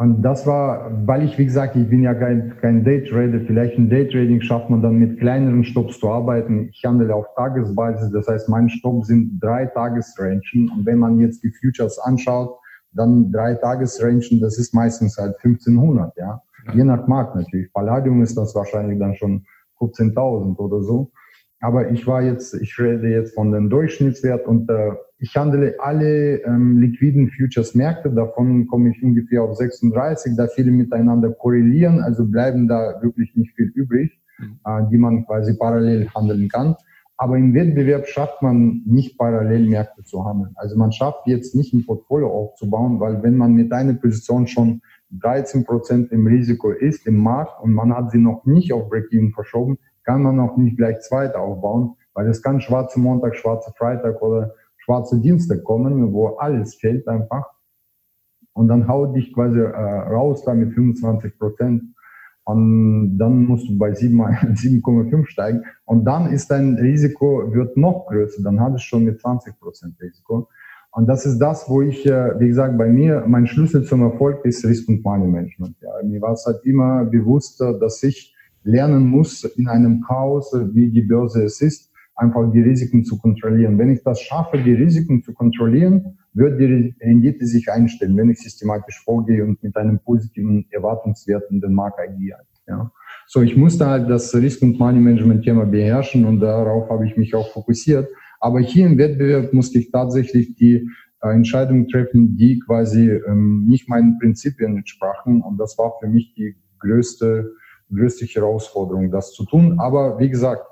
[SPEAKER 2] Und das war, weil ich, wie gesagt, ich bin ja kein, kein Daytrader, vielleicht ein Daytrading schafft man dann mit kleineren Stops zu arbeiten. Ich handle auf Tagesbasis, das heißt, mein Stopp sind drei Tagesrangen. Und wenn man jetzt die Futures anschaut, dann drei Tagesrangen, das ist meistens halt 1500, ja. Je nach Markt natürlich. Palladium ist das wahrscheinlich dann schon 15.000 oder so. Aber ich war jetzt, ich rede jetzt von dem Durchschnittswert und äh, ich handle alle ähm, liquiden Futures-Märkte, davon komme ich ungefähr auf 36, da viele miteinander korrelieren, also bleiben da wirklich nicht viel übrig, mhm. äh, die man quasi parallel handeln kann. Aber im Wettbewerb schafft man nicht parallel Märkte zu handeln. Also man schafft jetzt nicht ein Portfolio aufzubauen, weil wenn man mit einer Position schon 13 Prozent im Risiko ist im Markt und man hat sie noch nicht auf Break-Even verschoben, kann man auch nicht gleich zweite aufbauen, weil es kann schwarze Montag, schwarze Freitag oder schwarze Dienstag kommen, wo alles fällt einfach. Und dann haut dich quasi äh, raus da mit 25 Prozent. Und dann musst du bei 7,5 [LAUGHS] steigen. Und dann ist dein Risiko wird noch größer. Dann hast du schon mit 20 Prozent Risiko. Und das ist das, wo ich, äh, wie gesagt, bei mir, mein Schlüssel zum Erfolg ist Risk- und Money Management. Ja, mir war es halt immer bewusst, dass ich lernen muss, in einem Chaos, wie die Börse es ist, einfach die Risiken zu kontrollieren. Wenn ich das schaffe, die Risiken zu kontrollieren, wird die Rendite sich einstellen, wenn ich systematisch vorgehe und mit einem positiven Erwartungswert in den Markt agiere. Ja. So, ich musste halt das Risk- und Money-Management-Thema beherrschen und darauf habe ich mich auch fokussiert. Aber hier im Wettbewerb musste ich tatsächlich die äh, Entscheidungen treffen, die quasi ähm, nicht meinen Prinzipien entsprachen. Und das war für mich die größte, größte Herausforderung, das zu tun. Aber wie gesagt,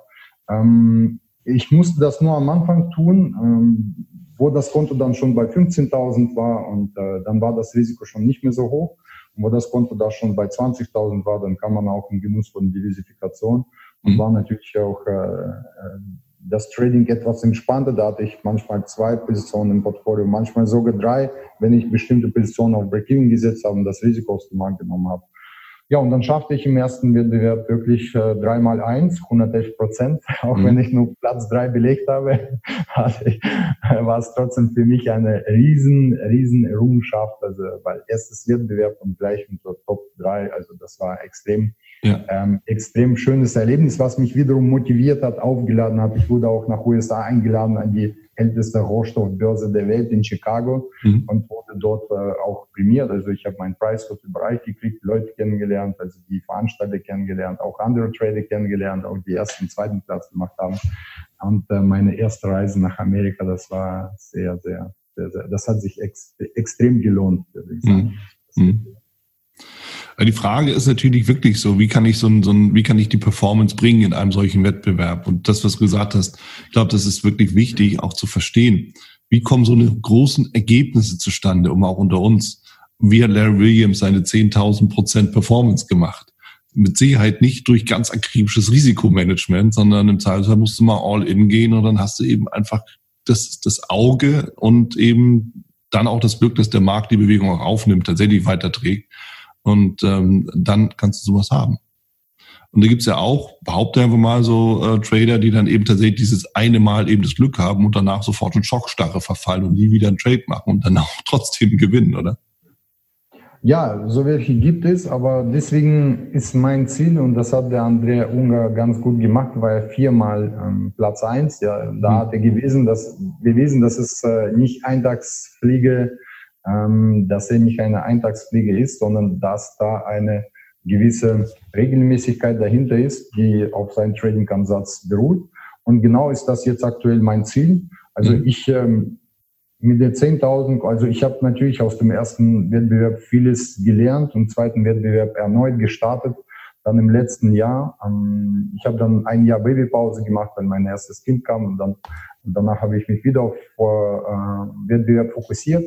[SPEAKER 2] ähm, ich musste das nur am Anfang tun, ähm, wo das Konto dann schon bei 15.000 war und äh, dann war das Risiko schon nicht mehr so hoch. Und wo das Konto da schon bei 20.000 war, dann kann man auch im Genuss von Diversifikation und mhm. war natürlich auch äh, äh das Trading etwas entspannter. Da hatte ich manchmal zwei Positionen im Portfolio, manchmal sogar drei, wenn ich bestimmte Positionen auf Break-Even gesetzt habe und das Risiko aus dem Markt genommen habe. Ja, und dann schaffte ich im ersten Wettbewerb wirklich äh, dreimal eins, 111 Prozent. [LAUGHS] Auch mhm. wenn ich nur Platz drei belegt habe, [LAUGHS] war es trotzdem für mich eine riesen, riesen Errungenschaft. Also, weil erstes Wettbewerb und gleich mit so Top drei, also das war extrem, ja. ähm, extrem schönes Erlebnis, was mich wiederum motiviert hat, aufgeladen hat. Ich wurde auch nach USA eingeladen an die älteste Rohstoffbörse der Welt in Chicago mhm. und wurde dort äh, auch prämiert. Also ich habe meinen Preis dort überreicht gekriegt, Leute kennengelernt, also die Veranstalter kennengelernt, auch andere Trader kennengelernt, auch die ersten, zweiten Platz gemacht haben. Und äh, meine erste Reise nach Amerika, das war sehr, sehr, sehr, sehr das hat sich ex extrem gelohnt, würde ich sagen. Mhm. Mhm.
[SPEAKER 1] Die Frage ist natürlich wirklich so, wie kann ich so ein, so ein, wie kann ich die Performance bringen in einem solchen Wettbewerb? Und das, was du gesagt hast, ich glaube, das ist wirklich wichtig, auch zu verstehen. Wie kommen so eine großen Ergebnisse zustande, um auch unter uns? Wie hat Larry Williams seine 10.000 Prozent Performance gemacht? Mit Sicherheit nicht durch ganz akribisches Risikomanagement, sondern im Zweifelsfall musst du mal all in gehen und dann hast du eben einfach das, das Auge und eben dann auch das Glück, dass der Markt die Bewegung auch aufnimmt, tatsächlich weiterträgt. Und ähm, dann kannst du sowas haben. Und da gibt's ja auch, behaupte einfach mal so äh, Trader, die dann eben tatsächlich dieses eine Mal eben das Glück haben und danach sofort in Schockstarre verfallen und nie wieder einen Trade machen und dann [LAUGHS] auch trotzdem gewinnen, oder?
[SPEAKER 2] Ja, so welche gibt es, aber deswegen ist mein Ziel, und das hat der Andrea Unger ganz gut gemacht, war er viermal ähm, Platz eins. Ja, da mhm. hat er gewesen, dass, bewiesen, dass es äh, nicht Eintagsfliege ähm, dass er nicht eine Eintagsfliege ist, sondern dass da eine gewisse Regelmäßigkeit dahinter ist, die auf seinen Trading-Ansatz beruht. Und genau ist das jetzt aktuell mein Ziel. Also mhm. ich ähm, mit der 10.000, also ich habe natürlich aus dem ersten Wettbewerb vieles gelernt, im zweiten Wettbewerb erneut gestartet. Dann im letzten Jahr, ähm, ich habe dann ein Jahr Babypause gemacht, wenn mein erstes Kind kam und dann danach habe ich mich wieder auf äh, Wettbewerb fokussiert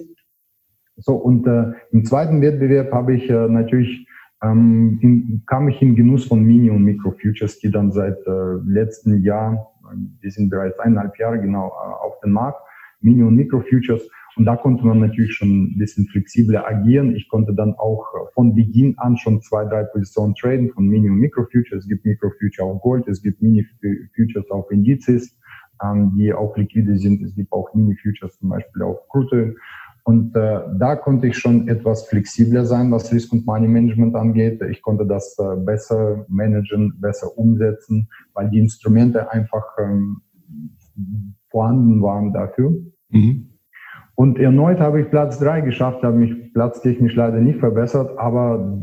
[SPEAKER 2] so, und äh, im zweiten Wettbewerb habe ich äh, natürlich ähm, in, kam ich in Genuss von Mini- und Micro-Futures, die dann seit äh, letzten Jahr, die sind bereits eineinhalb Jahre genau äh, auf dem Markt, Mini- und Micro-Futures. Und da konnte man natürlich schon ein bisschen flexibler agieren. Ich konnte dann auch von Beginn an schon zwei, drei Positionen traden von Mini- und Micro-Futures. Es gibt Micro-Future auf Gold, es gibt Mini-Futures auf Indizes, ähm, die auch liquide sind. Es gibt auch Mini-Futures zum Beispiel auf Crude. Und äh, da konnte ich schon etwas flexibler sein, was Risk- und Money-Management angeht. Ich konnte das äh, besser managen, besser umsetzen, weil die Instrumente einfach ähm, vorhanden waren dafür. Mhm. Und erneut habe ich Platz drei geschafft, habe mich platztechnisch leider nicht verbessert, aber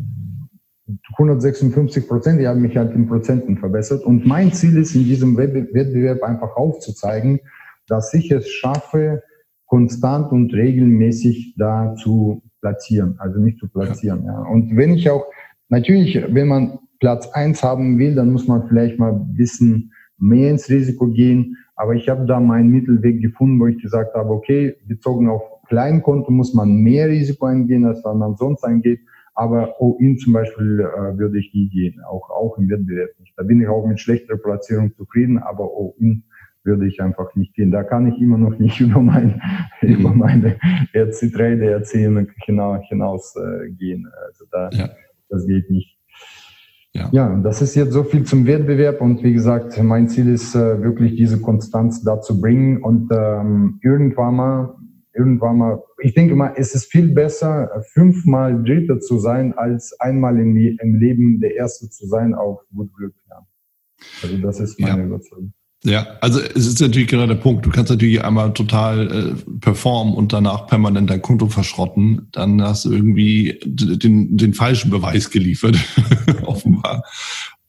[SPEAKER 2] 156 Prozent, die haben mich halt in Prozenten verbessert. Und mein Ziel ist in diesem Wettbewerb einfach aufzuzeigen, dass ich es schaffe, konstant und regelmäßig da zu platzieren, also nicht zu platzieren. Ja. Und wenn ich auch, natürlich, wenn man Platz eins haben will, dann muss man vielleicht mal ein bisschen mehr ins Risiko gehen. Aber ich habe da meinen Mittelweg gefunden, wo ich gesagt habe, okay, bezogen auf Kleinkonto muss man mehr Risiko eingehen, als man sonst eingeht. Aber All-In zum Beispiel äh, würde ich nie gehen, auch, auch im Wettbewerb nicht. Da bin ich auch mit schlechterer Platzierung zufrieden, aber All-In würde ich einfach nicht gehen. Da kann ich immer noch [LAUGHS] nicht über, mein, mhm. über meine RC-Trade erzählen genau, hinaus äh, gehen. Also da, ja. das geht nicht. Ja. ja, das ist jetzt so viel zum Wettbewerb und wie gesagt, mein Ziel ist äh, wirklich diese Konstanz da zu bringen und ähm, irgendwann mal, irgendwann mal, ich denke mal, es ist viel besser, fünfmal Dritter zu sein, als einmal im, im Leben der Erste zu sein auf gut Glück. Ja. Also das ist meine ja. Überzeugung.
[SPEAKER 1] Ja, also es ist natürlich genau der Punkt. Du kannst natürlich einmal total äh, performen und danach permanent dein Konto verschrotten. Dann hast du irgendwie den, den falschen Beweis geliefert, [LAUGHS] offenbar.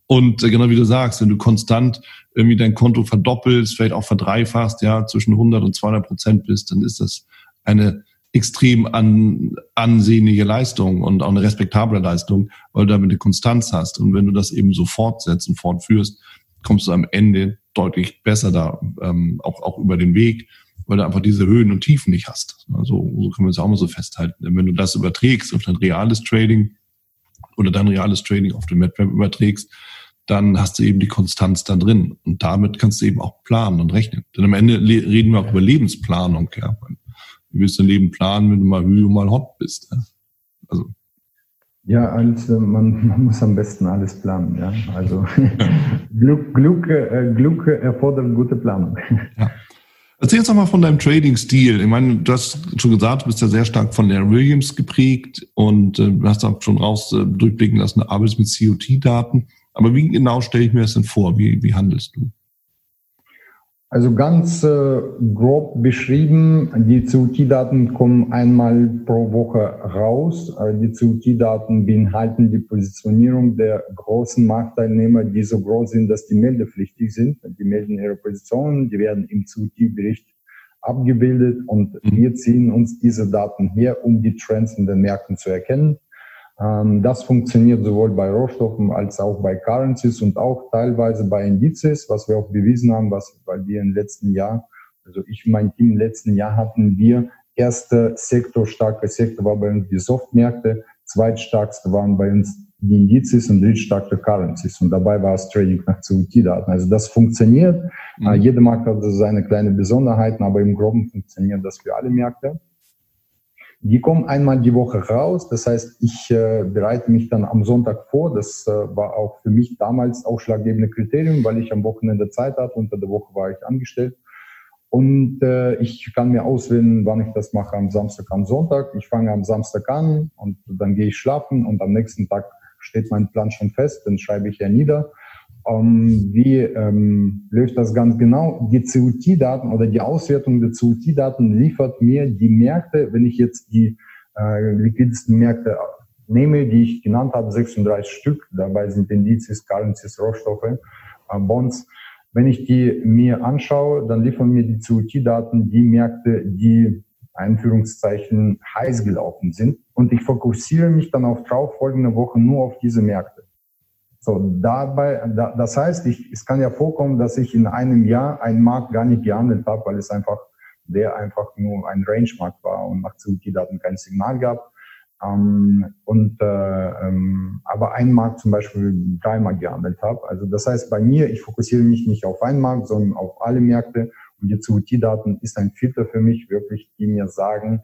[SPEAKER 1] Und äh, genau wie du sagst, wenn du konstant irgendwie dein Konto verdoppelst, vielleicht auch verdreifachst, ja, zwischen 100 und 200 Prozent bist, dann ist das eine extrem an, ansehnliche Leistung und auch eine respektable Leistung, weil du damit eine Konstanz hast. Und wenn du das eben so fortsetzt und fortführst, kommst du am Ende deutlich besser da, ähm, auch, auch über den Weg, weil du einfach diese Höhen und Tiefen nicht hast. Also so können wir es auch mal so festhalten. Wenn du das überträgst auf dein reales Trading oder dein reales Trading auf den Wettbewerb überträgst, dann hast du eben die Konstanz da drin. Und damit kannst du eben auch planen und rechnen. Denn am Ende reden wir auch über Lebensplanung. Ja. Wie willst du dein Leben planen, wenn du mal Hü und mal Hot bist? Ja?
[SPEAKER 2] Also. Ja, also man, man, muss am besten alles planen. Ja? Also [LAUGHS] Glück, Glück, äh, Glück erfordert gute Planung.
[SPEAKER 1] Ja. Erzähl uns doch mal von deinem Trading-Stil. Ich meine, du hast schon gesagt, du bist ja sehr stark von der Williams geprägt und äh, hast auch schon raus äh, durchblicken lassen, du arbeitest mit COT-Daten. Aber wie genau stelle ich mir das denn vor? Wie, wie handelst du?
[SPEAKER 2] Also ganz äh, grob beschrieben, die COT-Daten kommen einmal pro Woche raus. Äh, die COT-Daten beinhalten die Positionierung der großen Marktteilnehmer, die so groß sind, dass die meldepflichtig sind. Die melden ihre Positionen, die werden im COT-Bericht abgebildet und mhm. wir ziehen uns diese Daten her, um die Trends in den Märkten zu erkennen. Ähm, das funktioniert sowohl bei Rohstoffen als auch bei Currencies und auch teilweise bei Indizes, was wir auch bewiesen haben, was, weil wir im letzten Jahr, also ich und mein Team im letzten Jahr hatten wir erste Sektor, starke Sektor war bei uns die Softmärkte, zweitstarkste waren bei uns die Indizes und drittstarke Currencies. Und dabei war es Trading nach COT-Daten. Also das funktioniert. Mhm. Jeder Markt hat seine kleine Besonderheiten, aber im Groben funktioniert das für alle Märkte. Die kommen einmal die Woche raus. Das heißt, ich äh, bereite mich dann am Sonntag vor. Das äh, war auch für mich damals ausschlaggebende Kriterium, weil ich am Wochenende Zeit hatte. Unter der Woche war ich angestellt. Und äh, ich kann mir auswählen, wann ich das mache, am Samstag, am Sonntag. Ich fange am Samstag an und dann gehe ich schlafen und am nächsten Tag steht mein Plan schon fest, dann schreibe ich ja nieder. Ähm, wie ähm, läuft das ganz genau? Die COT-Daten oder die Auswertung der COT-Daten liefert mir die Märkte, wenn ich jetzt die äh, liquidesten Märkte nehme, die ich genannt habe, 36 Stück, dabei sind Indizes, Currencies, Rohstoffe, äh, Bonds. Wenn ich die mir anschaue, dann liefern mir die COT-Daten die Märkte, die Einführungszeichen heiß gelaufen sind. Und ich fokussiere mich dann auf folgende Woche nur auf diese Märkte. So, dabei, da, das heißt, ich, es kann ja vorkommen, dass ich in einem Jahr einen Markt gar nicht gehandelt habe, weil es einfach, der einfach nur ein Range-Markt war und nach CUT-Daten kein Signal gab. Ähm, und äh, ähm, aber einen Markt zum Beispiel dreimal gehandelt habe. Also das heißt, bei mir, ich fokussiere mich nicht auf einen Markt, sondern auf alle Märkte. Und die CUT-Daten ist ein Filter für mich, wirklich, die mir sagen,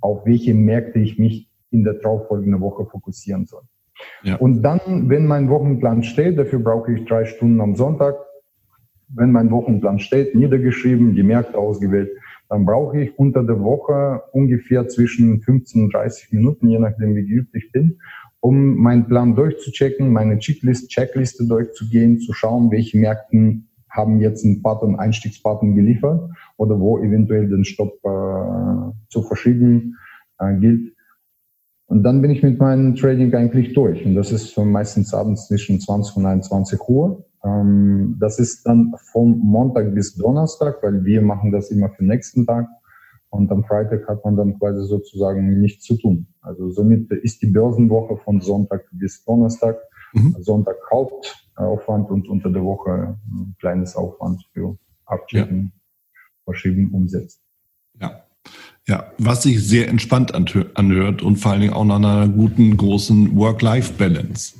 [SPEAKER 2] auf welche Märkte ich mich in der darauffolgenden Woche fokussieren soll. Und dann, wenn mein Wochenplan steht, dafür brauche ich drei Stunden am Sonntag, wenn mein Wochenplan steht, niedergeschrieben, die Märkte ausgewählt, dann brauche ich unter der Woche ungefähr zwischen 15 und 30 Minuten, je nachdem wie geübt ich bin, um meinen Plan durchzuchecken, meine Checklist, Checkliste durchzugehen, zu schauen, welche Märkten haben jetzt einen Button, Einstiegsbutton geliefert oder wo eventuell den Stopp äh, zu verschieben äh, gilt. Und dann bin ich mit meinem Trading eigentlich durch. Und das ist meistens abends zwischen 20 und 21 Uhr. Ähm, das ist dann vom Montag bis Donnerstag, weil wir machen das immer für den nächsten Tag. Und am Freitag hat man dann quasi sozusagen nichts zu tun. Also somit ist die Börsenwoche von Sonntag bis Donnerstag. Mhm. Sonntag Hauptaufwand und unter der Woche ein kleines Aufwand für Abchecken, ja. Verschieben, Umsetzen.
[SPEAKER 1] Ja. Was sich sehr entspannt anhört und vor allen Dingen auch nach einer guten, großen Work-Life-Balance.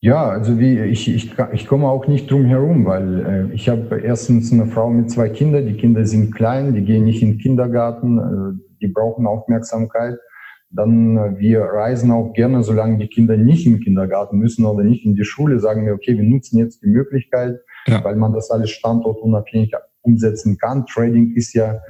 [SPEAKER 2] Ja, also wie ich, ich, ich komme auch nicht drum herum, weil äh, ich habe erstens eine Frau mit zwei Kindern, die Kinder sind klein, die gehen nicht in den Kindergarten, äh, die brauchen Aufmerksamkeit. Dann äh, wir reisen auch gerne, solange die Kinder nicht im Kindergarten müssen oder nicht in die Schule, sagen wir, okay, wir nutzen jetzt die Möglichkeit, ja. weil man das alles standortunabhängig umsetzen kann. Trading ist ja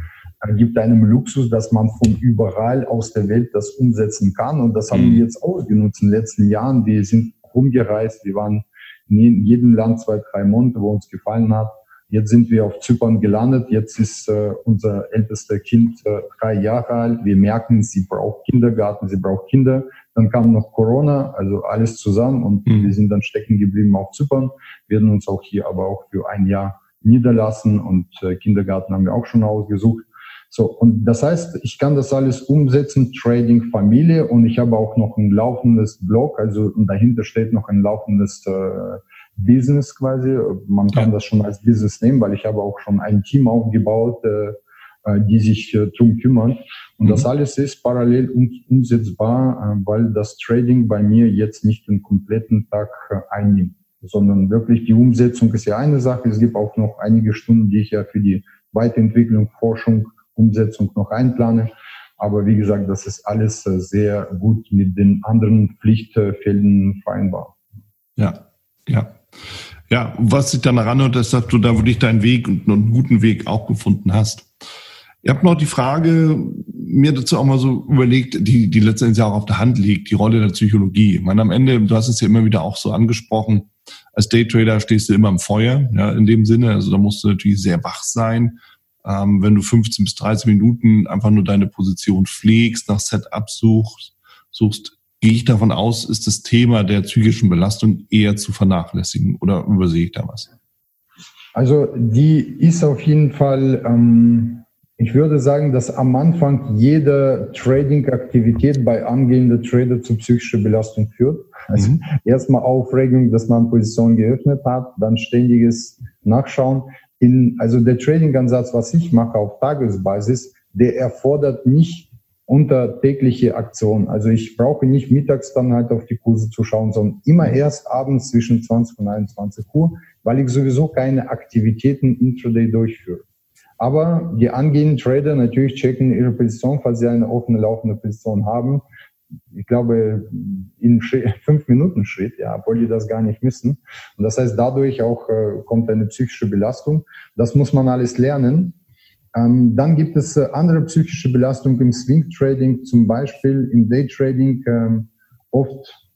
[SPEAKER 2] gibt einem Luxus, dass man von überall aus der Welt das umsetzen kann. Und das haben mhm. wir jetzt ausgenutzt in den letzten Jahren. Wir sind rumgereist, wir waren in jedem Land zwei, drei Monate, wo uns gefallen hat. Jetzt sind wir auf Zypern gelandet. Jetzt ist äh, unser ältester Kind äh, drei Jahre alt. Wir merken, sie braucht Kindergarten, sie braucht Kinder. Dann kam noch Corona, also alles zusammen und mhm. wir sind dann stecken geblieben auf Zypern, werden uns auch hier aber auch für ein Jahr niederlassen und äh, Kindergarten haben wir auch schon ausgesucht. So, und das heißt, ich kann das alles umsetzen, Trading, Familie und ich habe auch noch ein laufendes Blog, also und dahinter steht noch ein laufendes äh, Business quasi. Man kann ja. das schon als Business nehmen, weil ich habe auch schon ein Team aufgebaut, äh, äh, die sich äh, drum kümmern. Und mhm. das alles ist parallel um, umsetzbar, äh, weil das Trading bei mir jetzt nicht den kompletten Tag äh, einnimmt, sondern wirklich die Umsetzung ist ja eine Sache. Es gibt auch noch einige Stunden, die ich ja für die Weiterentwicklung, Forschung, Umsetzung noch einplane. Aber wie gesagt, das ist alles äh, sehr gut mit den anderen Pflichtfelden vereinbar.
[SPEAKER 1] Ja, ja. Ja, was sich dann daran hört, ist, dass du da wirklich deinen Weg und einen guten Weg auch gefunden hast. Ich habe noch die Frage, mir dazu auch mal so überlegt, die, die letztendlich auch auf der Hand liegt, die Rolle der Psychologie. Ich meine, am Ende, du hast es ja immer wieder auch so angesprochen, als Daytrader stehst du immer im Feuer, ja, in dem Sinne. Also da musst du natürlich sehr wach sein. Ähm, wenn du 15 bis 30 Minuten einfach nur deine Position pflegst, nach Setup suchst, suchst, gehe ich davon aus, ist das Thema der psychischen Belastung eher zu vernachlässigen oder übersehe ich da was?
[SPEAKER 2] Also die ist auf jeden Fall, ähm, ich würde sagen, dass am Anfang jede Trading-Aktivität bei angehenden Trader zu psychischer Belastung führt. Also mhm. erstmal Aufregung, dass man Position geöffnet hat, dann ständiges Nachschauen. In, also der Trading-Ansatz, was ich mache auf Tagesbasis, der erfordert nicht unter tägliche Aktion. Also ich brauche nicht mittags dann halt auf die Kurse zu schauen, sondern immer erst abends zwischen 20 und 21 Uhr, weil ich sowieso keine Aktivitäten intraday durchführe. Aber die angehenden Trader natürlich checken ihre Position, falls sie eine offene laufende Position haben. Ich glaube, in [LAUGHS] fünf Minuten Schritt, ja, obwohl die das gar nicht müssen. Und das heißt, dadurch auch äh, kommt eine psychische Belastung. Das muss man alles lernen. Ähm, dann gibt es äh, andere psychische Belastungen im Swing Trading, zum Beispiel im Day Trading ähm, oft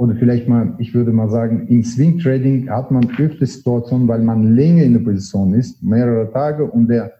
[SPEAKER 2] oder vielleicht mal, ich würde mal sagen, im Swing Trading hat man öfter Situationen, weil man länger in der Position ist, mehrere Tage und der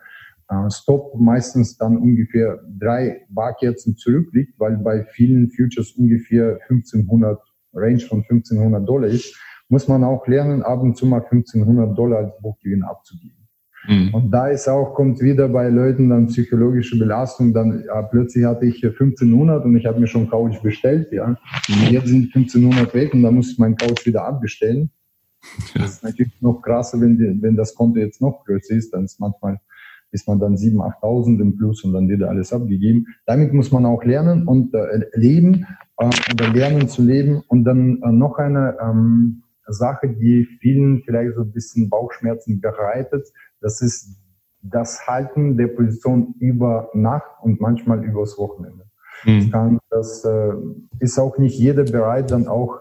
[SPEAKER 2] Stop meistens dann ungefähr drei Barkerzen zurückliegt, weil bei vielen Futures ungefähr 1500 Range von 1500 Dollar ist, muss man auch lernen, ab und zu mal 1500 Dollar als Buchgewinn abzugeben. Mhm. Und da ist auch, kommt wieder bei Leuten dann psychologische Belastung. Dann ja, plötzlich hatte ich 1500 und ich habe mir schon Couch bestellt, ja. Mhm. Jetzt sind 1500 weg und dann muss ich meinen Couch wieder abbestellen. Das ist natürlich noch krasser, wenn, die, wenn das Konto jetzt noch größer ist, dann ist manchmal ist man dann 7.000, 8.000 im Plus und dann wird alles abgegeben. Damit muss man auch lernen und äh, leben äh, oder lernen zu leben. Und dann äh, noch eine ähm, Sache, die vielen vielleicht so ein bisschen Bauchschmerzen bereitet, das ist das Halten der Position über Nacht und manchmal übers Wochenende. Mhm. Das, kann, das äh, ist auch nicht jeder bereit, dann auch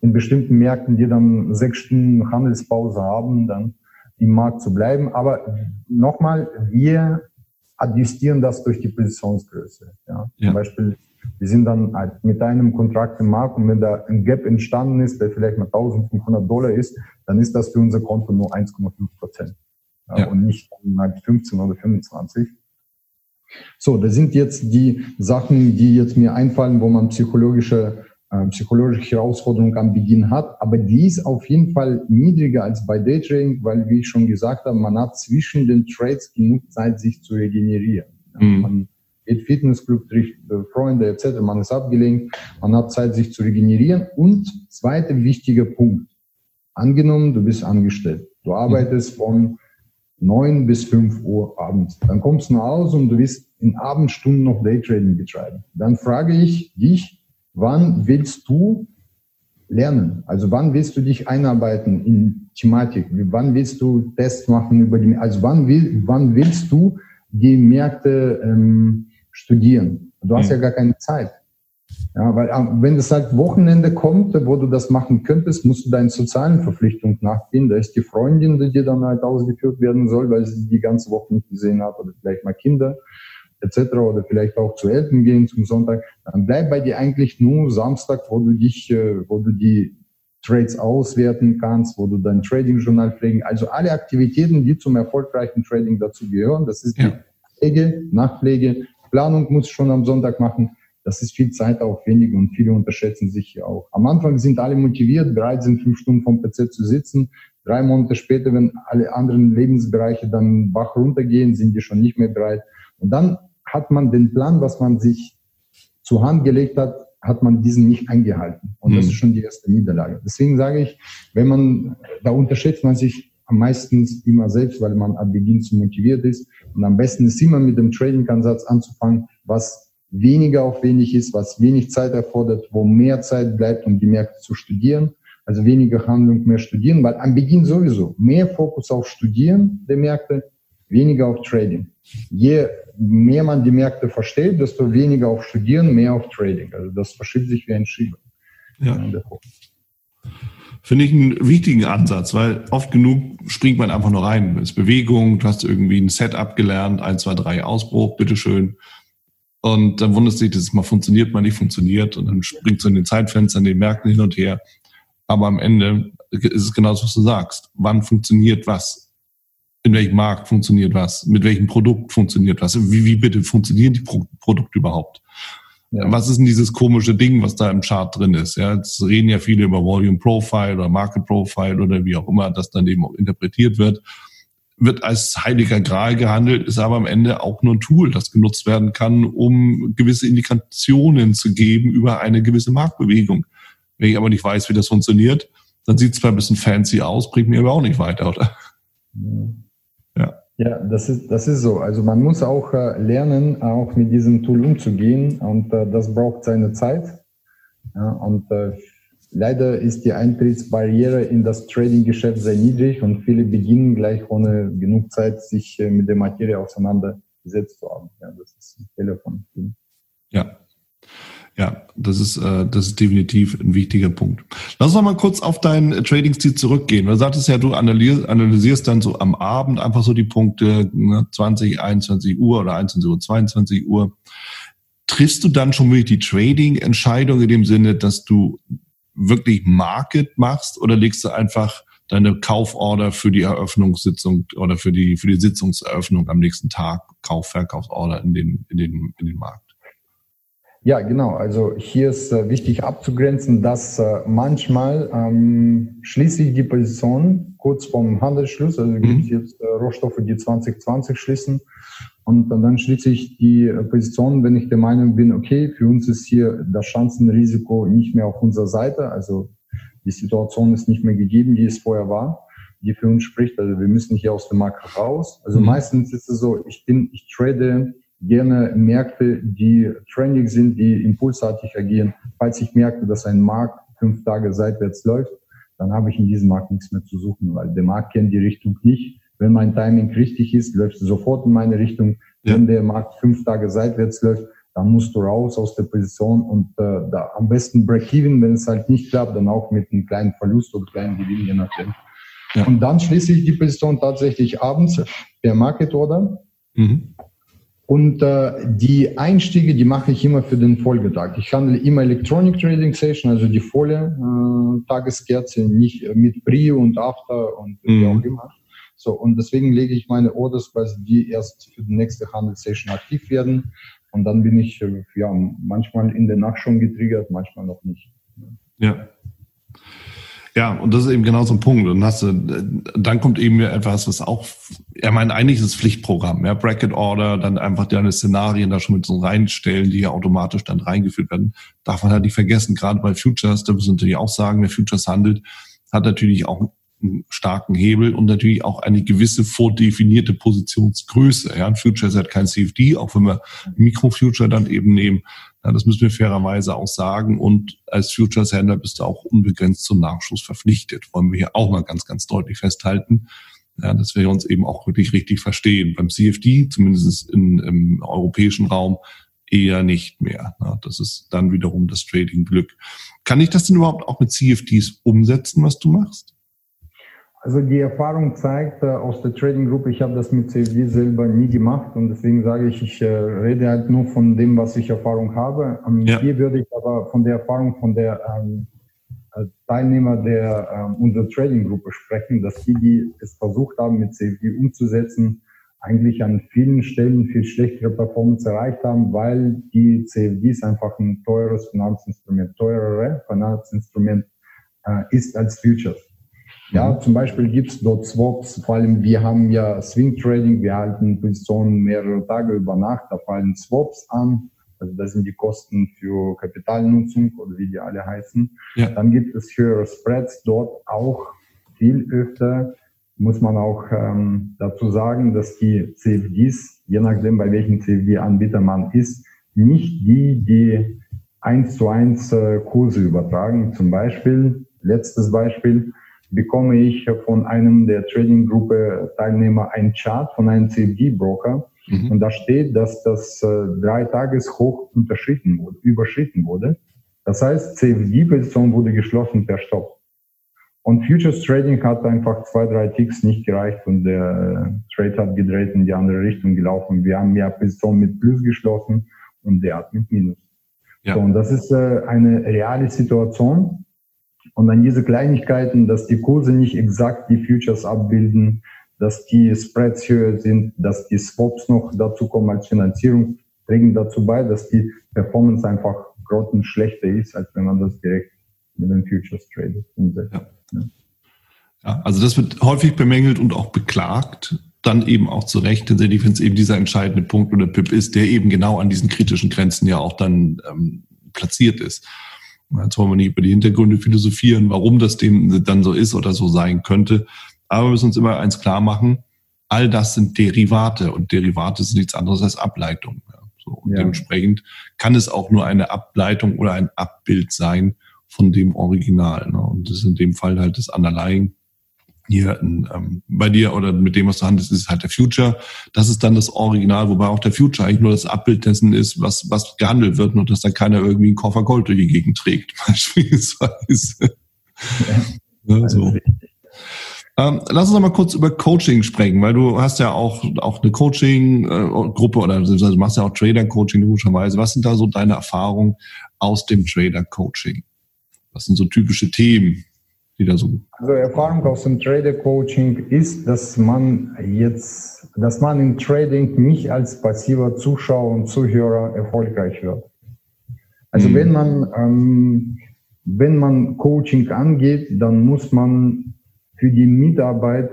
[SPEAKER 2] in bestimmten Märkten, die dann sechs Stunden Handelspause haben, dann im Markt zu bleiben. Aber nochmal, wir adjustieren das durch die Positionsgröße. Ja? ja. Zum Beispiel, wir sind dann halt mit einem Kontrakt im Markt und wenn da ein Gap entstanden ist, der vielleicht mal 1500 Dollar ist, dann ist das für unser Konto nur 1,5 Prozent ja. und nicht halt 15 oder 25. So, das sind jetzt die Sachen, die jetzt mir einfallen, wo man psychologische, psychologische Herausforderungen am Beginn hat. Aber die ist auf jeden Fall niedriger als bei Daytrading, weil, wie ich schon gesagt habe, man hat zwischen den Trades genug Zeit, sich zu regenerieren. Mhm. Man geht Fitnessclub, trifft äh, Freunde etc., man ist abgelenkt, man hat Zeit, sich zu regenerieren. Und zweiter wichtiger Punkt. Angenommen, du bist angestellt. Du arbeitest von neun bis fünf Uhr abends. Dann kommst du nach Hause und du wirst in Abendstunden noch Daytrading betreiben. Dann frage ich dich, wann willst du lernen? Also wann willst du dich einarbeiten in Thematik? Wann willst du Tests machen über die, also wann, will, wann willst du die Märkte ähm, studieren? Du hast mhm. ja gar keine Zeit. Ja, weil äh, wenn es halt Wochenende kommt, wo du das machen könntest, musst du deinen sozialen Verpflichtungen nachgehen. Da ist die Freundin, die dir dann halt ausgeführt werden soll, weil sie die ganze Woche nicht gesehen hat oder vielleicht mal Kinder etc. oder vielleicht auch zu Eltern gehen zum Sonntag. Dann bleib bei dir eigentlich nur Samstag, wo du dich, äh, wo du die Trades auswerten kannst, wo du dein Trading-Journal pflegen. Also alle Aktivitäten, die zum erfolgreichen Trading dazu gehören. Das ist die Pflege, Nachpflege. Planung muss schon am Sonntag machen das ist viel zeitaufwendig und viele unterschätzen sich hier auch. Am Anfang sind alle motiviert, bereit sind, fünf Stunden vom PC zu sitzen. Drei Monate später, wenn alle anderen Lebensbereiche dann wach runtergehen, sind die schon nicht mehr bereit. Und dann hat man den Plan, was man sich zur Hand gelegt hat, hat man diesen nicht eingehalten. Und das mhm. ist schon die erste Niederlage. Deswegen sage ich, wenn man, da unterschätzt man sich meistens immer selbst, weil man ab Beginn zu motiviert ist. Und am besten ist immer mit dem Trading-Ansatz anzufangen, was weniger aufwendig ist, was wenig Zeit erfordert, wo mehr Zeit bleibt, um die Märkte zu studieren. Also weniger Handlung, mehr studieren, weil am Beginn sowieso mehr Fokus auf Studieren der Märkte, weniger auf Trading. Je mehr man die Märkte versteht, desto weniger auf Studieren, mehr auf Trading. Also das verschiebt sich wie ein Schieber.
[SPEAKER 1] Ja. Finde ich einen wichtigen Ansatz, weil oft genug springt man einfach nur rein. Es ist Bewegung, du hast irgendwie ein Setup gelernt, 1, 2, 3, Ausbruch, bitteschön. Und dann wundert sich, dass es mal funktioniert, mal nicht funktioniert. Und dann springt so in den Zeitfenstern, den Märkten hin und her. Aber am Ende ist es genauso, was du sagst. Wann funktioniert was? In welchem Markt funktioniert was? Mit welchem Produkt funktioniert was? Wie, wie bitte funktionieren die Pro Produkte überhaupt? Ja. Was ist denn dieses komische Ding, was da im Chart drin ist? Ja, jetzt reden ja viele über Volume Profile oder Market Profile oder wie auch immer das dann eben auch interpretiert wird. Wird als heiliger Gral gehandelt, ist aber am Ende auch nur ein Tool, das genutzt werden kann, um gewisse Indikationen zu geben über eine gewisse Marktbewegung. Wenn ich aber nicht weiß, wie das funktioniert, dann sieht es zwar ein bisschen fancy aus, bringt mir aber auch nicht weiter, oder?
[SPEAKER 2] Ja. Ja, das ist, das ist so. Also man muss auch äh, lernen, auch mit diesem Tool umzugehen und äh, das braucht seine Zeit. Ja, und äh, leider ist die Eintrittsbarriere in das Trading-Geschäft sehr niedrig und viele beginnen gleich ohne genug Zeit, sich mit der Materie auseinandergesetzt zu haben. Ja, das ist ein Fehler von vielen.
[SPEAKER 1] Ja, ja, das ist, äh, das ist definitiv ein wichtiger Punkt. Lass uns mal kurz auf deinen Trading-Stil zurückgehen. Du sagtest ja, du analysierst, analysierst dann so am Abend einfach so die Punkte ne, 20, 21 Uhr oder 21 Uhr, 22 Uhr. Triffst du dann schon wirklich die Trading-Entscheidung in dem Sinne, dass du wirklich Market machst oder legst du einfach deine Kauforder für die Eröffnungssitzung oder für die, für die Sitzungseröffnung am nächsten Tag, Kauf, Verkaufsorder in den, in den, in den Markt?
[SPEAKER 2] Ja, genau. Also hier ist äh, wichtig abzugrenzen, dass äh, manchmal ähm, schließe ich die Position kurz vorm Handelsschluss, also mhm. gibt es jetzt äh, Rohstoffe, die 2020 schließen und dann schließe ich die äh, Position, wenn ich der Meinung bin, okay, für uns ist hier das Chancenrisiko nicht mehr auf unserer Seite, also die Situation ist nicht mehr gegeben, die es vorher war, die für uns spricht, also wir müssen hier aus dem Markt raus. Also mhm. meistens ist es so, ich bin, ich trade gerne Märkte, die trendig sind, die impulsartig agieren. Falls ich merke, dass ein Markt fünf Tage seitwärts läuft, dann habe ich in diesem Markt nichts mehr zu suchen, weil der Markt kennt die Richtung nicht. Wenn mein Timing richtig ist, läuft es sofort in meine Richtung. Ja. Wenn der Markt fünf Tage seitwärts läuft, dann musst du raus aus der Position und äh, da am besten Break-Even, wenn es halt nicht klappt, dann auch mit einem kleinen Verlust oder kleinen Gewinn, je nachdem. Ja. Und dann schließe ich die Position tatsächlich abends per Market Order. Mhm. Und äh, die Einstiege, die mache ich immer für den Folgetag. Ich handle immer Electronic Trading Session, also die volle äh, Tageskerze, nicht mit Pre und After und mhm. wie auch immer. So, und deswegen lege ich meine Orders quasi, die erst für die nächste Handelssession aktiv werden. Und dann bin ich äh, ja manchmal in der Nacht schon getriggert, manchmal noch nicht.
[SPEAKER 1] Ja. Ja, und das ist eben genau so ein Punkt. Und hast du, dann kommt eben etwas, was auch, ja, mein eigentlich ist es Pflichtprogramm, ja, Bracket Order, dann einfach deine Szenarien da schon mit so reinstellen, die ja automatisch dann reingeführt werden. Darf man halt nicht vergessen, gerade bei Futures, da müssen wir natürlich auch sagen, wer Futures handelt, hat natürlich auch einen starken Hebel und natürlich auch eine gewisse vordefinierte Positionsgröße. Ja, ein Future ist halt kein CFD, auch wenn wir Mikrofuture dann eben nehmen. Ja, das müssen wir fairerweise auch sagen. Und als Futures-Händler bist du auch unbegrenzt zum Nachschuss verpflichtet. Wollen wir hier auch mal ganz, ganz deutlich festhalten. Ja, dass wir uns eben auch wirklich richtig verstehen. Beim CFD, zumindest in, im europäischen Raum, eher nicht mehr. Ja, das ist dann wiederum das Trading-Glück. Kann ich das denn überhaupt auch mit CFDs umsetzen, was du machst?
[SPEAKER 2] Also die Erfahrung zeigt äh, aus der Trading Group, ich habe das mit CFD selber nie gemacht und deswegen sage ich, ich äh, rede halt nur von dem, was ich Erfahrung habe. Ja. Hier würde ich aber von der Erfahrung von der ähm, äh, Teilnehmer der ähm, unserer Trading Gruppe sprechen, dass die, die es versucht haben, mit CFD umzusetzen, eigentlich an vielen Stellen viel schlechtere Performance erreicht haben, weil die CFDs einfach ein teures Finanzinstrument, teurere Finanzinstrument äh, ist als Futures. Ja, mhm. zum Beispiel gibt es dort Swaps, vor allem wir haben ja Swing Trading, wir halten Positionen mehrere Tage über Nacht, da fallen Swaps an. Also das sind die Kosten für Kapitalnutzung oder wie die alle heißen. Ja. Dann gibt es höhere Spreads dort auch viel öfter. muss man auch ähm, dazu sagen, dass die CFDs, je nachdem bei welchem CFD-Anbieter man ist, nicht die, die eins zu eins äh, Kurse übertragen. Zum Beispiel, letztes Beispiel, bekomme ich von einem der Trading-Gruppe Teilnehmer ein Chart von einem CFD-Broker. Mhm. Und da steht, dass das äh, drei Tages hoch unterschritten wurde, überschritten wurde. Das heißt, CFD-Position wurde geschlossen per Stopp. Und Futures Trading hat einfach zwei, drei Ticks nicht gereicht und der äh, Trade hat gedreht in die andere Richtung gelaufen. Wir haben ja Position mit Plus geschlossen und der hat mit Minus. Ja. So, und das ist äh, eine reale Situation. Und dann diese Kleinigkeiten, dass die Kurse nicht exakt die Futures abbilden, dass die Spreads höher sind, dass die Swaps noch dazu kommen als Finanzierung, trägen dazu bei, dass die Performance einfach grotten schlechter ist, als wenn man das direkt mit den Futures tradet umsetzt.
[SPEAKER 1] Ja. ja. also das wird häufig bemängelt und auch beklagt, dann eben auch zu Recht, denn ich finde es eben dieser entscheidende Punkt oder PIP ist, der eben genau an diesen kritischen Grenzen ja auch dann ähm, platziert ist. Jetzt wollen wir nicht über die Hintergründe philosophieren, warum das dem dann so ist oder so sein könnte. Aber wir müssen uns immer eins klar machen, all das sind Derivate und Derivate sind nichts anderes als Ableitungen. So, und ja. dementsprechend kann es auch nur eine Ableitung oder ein Abbild sein von dem Original. Ne? Und das ist in dem Fall halt das Underlying hier ähm, bei dir oder mit dem, was du handelst, ist halt der Future. Das ist dann das Original, wobei auch der Future eigentlich nur das Abbild dessen ist, was, was gehandelt wird und dass da keiner irgendwie einen Koffer Gold durch die Gegend trägt, [LAUGHS] beispielsweise. Ja, ja so. Ähm, lass uns noch mal kurz über Coaching sprechen, weil du hast ja auch, auch eine Coaching-Gruppe oder also machst ja auch Trader-Coaching logischerweise. Was sind da so deine Erfahrungen aus dem Trader-Coaching? Was sind so typische Themen, die da so?
[SPEAKER 2] Also Erfahrung aus dem Trader-Coaching ist, dass man jetzt, dass man im Trading nicht als passiver Zuschauer und Zuhörer erfolgreich wird. Also mhm. wenn man ähm, wenn man Coaching angeht, dann muss man für die Mitarbeit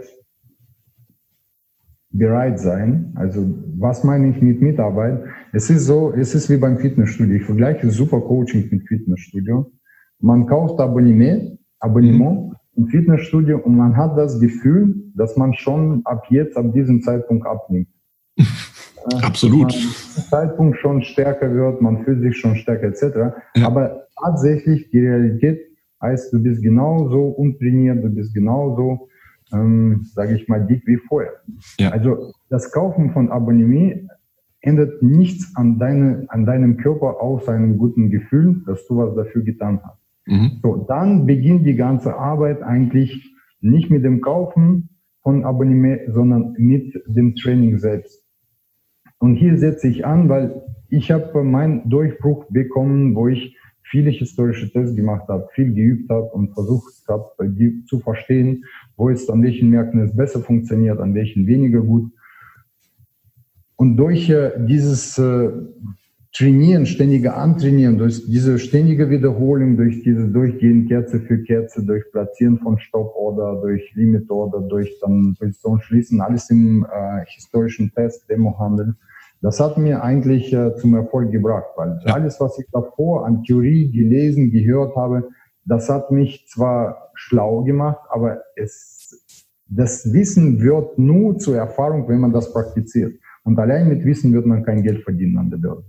[SPEAKER 2] bereit sein. Also was meine ich mit Mitarbeit? Es ist so, es ist wie beim Fitnessstudio. Ich vergleiche super Coaching mit Fitnessstudio. Man kauft Abonnement, Abonnement im Fitnessstudio und man hat das Gefühl, dass man schon ab jetzt, ab diesem Zeitpunkt abnimmt. [LAUGHS]
[SPEAKER 1] Absolut.
[SPEAKER 2] Zeitpunkt schon stärker wird, man fühlt sich schon stärker etc. Ja. Aber tatsächlich die Realität heißt, du bist genauso untrainiert, du bist genauso, ähm, sage ich mal, dick wie vorher. Ja. Also das Kaufen von Abonnement ändert nichts an, deine, an deinem Körper außer einem guten Gefühl, dass du was dafür getan hast. Mhm. So, dann beginnt die ganze Arbeit eigentlich nicht mit dem Kaufen von Abonnement, sondern mit dem Training selbst. Und hier setze ich an, weil ich habe meinen Durchbruch bekommen, wo ich viele historische Tests gemacht habe, viel geübt habe und versucht habe, die zu verstehen, wo es an welchen Märkten es besser funktioniert, an welchen weniger gut. Und durch äh, dieses äh, Trainieren, ständige Antrainieren, durch diese ständige Wiederholung, durch dieses Durchgehen Kerze für Kerze, durch Platzieren von Stop-Order, durch Limit-Order, durch dann Position schließen, alles im äh, historischen Test, Demo-Handel, das hat mir eigentlich äh, zum Erfolg gebracht, weil ja. alles, was ich davor an Theorie gelesen, gehört habe, das hat mich zwar schlau gemacht, aber es, das Wissen wird nur zur Erfahrung, wenn man das praktiziert. Und allein mit Wissen wird man kein Geld verdienen an der Börse.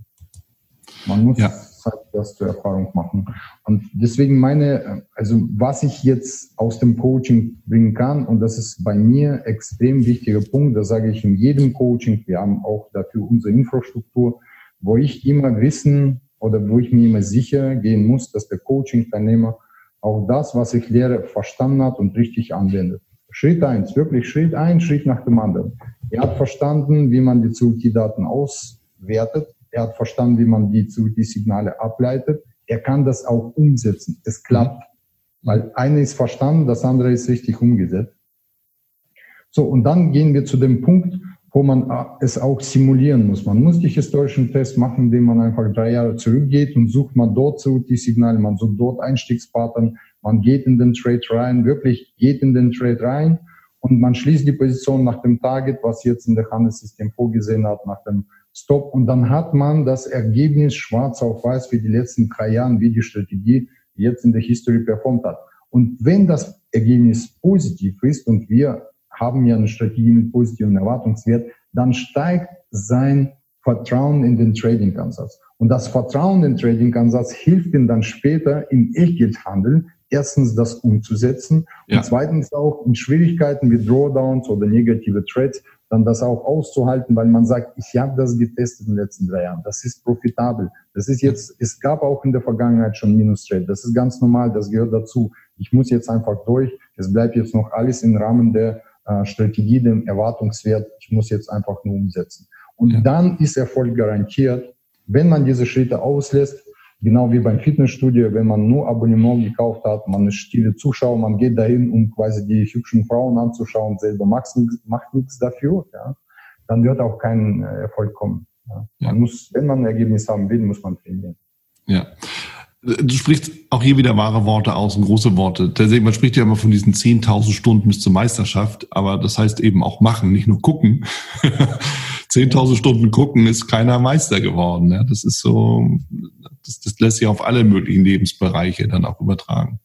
[SPEAKER 2] Man muss ja halt das zur Erfahrung machen. Und deswegen meine, also was ich jetzt aus dem Coaching bringen kann, und das ist bei mir extrem wichtiger Punkt, das sage ich in jedem Coaching, wir haben auch dafür unsere Infrastruktur, wo ich immer wissen oder wo ich mir immer sicher gehen muss, dass der Coaching-Teilnehmer auch das, was ich lehre, verstanden hat und richtig anwendet. Schritt eins, wirklich Schritt ein, Schritt nach dem anderen. Er hat verstanden, wie man die CUT-Daten auswertet er hat verstanden, wie man die, die Signale ableitet. Er kann das auch umsetzen. Es klappt. Weil eine ist verstanden, das andere ist richtig umgesetzt. So, und dann gehen wir zu dem Punkt, wo man äh, es auch simulieren muss. Man muss die historischen Tests machen, indem man einfach drei Jahre zurückgeht und sucht man dort so die Signale, man sucht dort Einstiegspattern, man geht in den Trade rein, wirklich geht in den Trade rein und man schließt die Position nach dem Target, was jetzt in der Handelssystem vorgesehen hat, nach dem Stop. Und dann hat man das Ergebnis schwarz auf weiß für die letzten drei Jahre, wie die Strategie jetzt in der History performt hat. Und wenn das Ergebnis positiv ist und wir haben ja eine Strategie mit positiven Erwartungswert, dann steigt sein Vertrauen in den Trading-Ansatz. Und das Vertrauen in den Trading-Ansatz hilft ihm dann später im Echtgeldhandel erstens das umzusetzen ja. und zweitens auch in Schwierigkeiten wie Drawdowns oder negative Trades dann das auch auszuhalten, weil man sagt, ich habe das getestet in den letzten drei Jahren. Das ist profitabel. Das ist jetzt, es gab auch in der Vergangenheit schon Minus-Trade. Das ist ganz normal. Das gehört dazu. Ich muss jetzt einfach durch. Es bleibt jetzt noch alles im Rahmen der äh, Strategie, dem Erwartungswert. Ich muss jetzt einfach nur umsetzen. Und ja. dann ist Erfolg garantiert, wenn man diese Schritte auslässt, Genau wie beim Fitnessstudio, wenn man nur Abonnement gekauft hat, man ist stille Zuschauer, man geht dahin, um quasi die hübschen Frauen anzuschauen, selber macht nichts, macht nichts dafür, ja, dann wird auch kein äh, Erfolg kommen. Ja. Man ja. muss, wenn man ein Ergebnis haben will, muss man trainieren.
[SPEAKER 1] Ja. Du sprichst auch hier wieder wahre Worte aus und große Worte. Man spricht ja immer von diesen 10.000 Stunden bis zur Meisterschaft, aber das heißt eben auch machen, nicht nur gucken. [LAUGHS] 10.000 Stunden gucken ist keiner Meister geworden. Ja, das ist so, das, das lässt sich auf alle möglichen Lebensbereiche dann auch übertragen.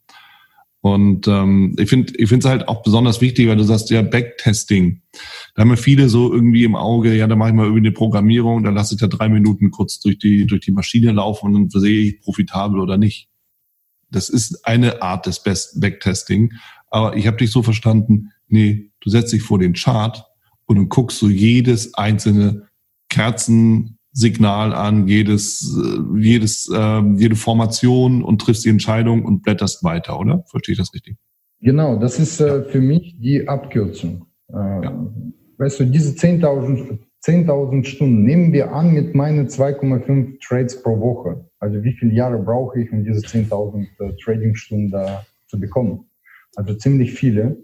[SPEAKER 1] Und ähm, ich finde ich es halt auch besonders wichtig, weil du sagst ja Backtesting. Da haben wir viele so irgendwie im Auge, ja, da mache ich mal irgendwie eine Programmierung, da lasse ich da drei Minuten kurz durch die, durch die Maschine laufen und dann sehe ich profitabel oder nicht. Das ist eine Art des Best Backtesting. Aber ich habe dich so verstanden, nee, du setzt dich vor den Chart und dann guckst du jedes einzelne Kerzensignal an, jedes, äh, jedes, äh, jede Formation und triffst die Entscheidung und blätterst weiter, oder? Verstehe ich das richtig?
[SPEAKER 2] Genau, das ist äh, für mich die Abkürzung. Äh, ja. Weißt du, diese 10.000 10.000 Stunden nehmen wir an mit meinen 2,5 Trades pro Woche. Also wie viele Jahre brauche ich, um diese 10.000 äh, Trading-Stunden da zu bekommen? Also ziemlich viele.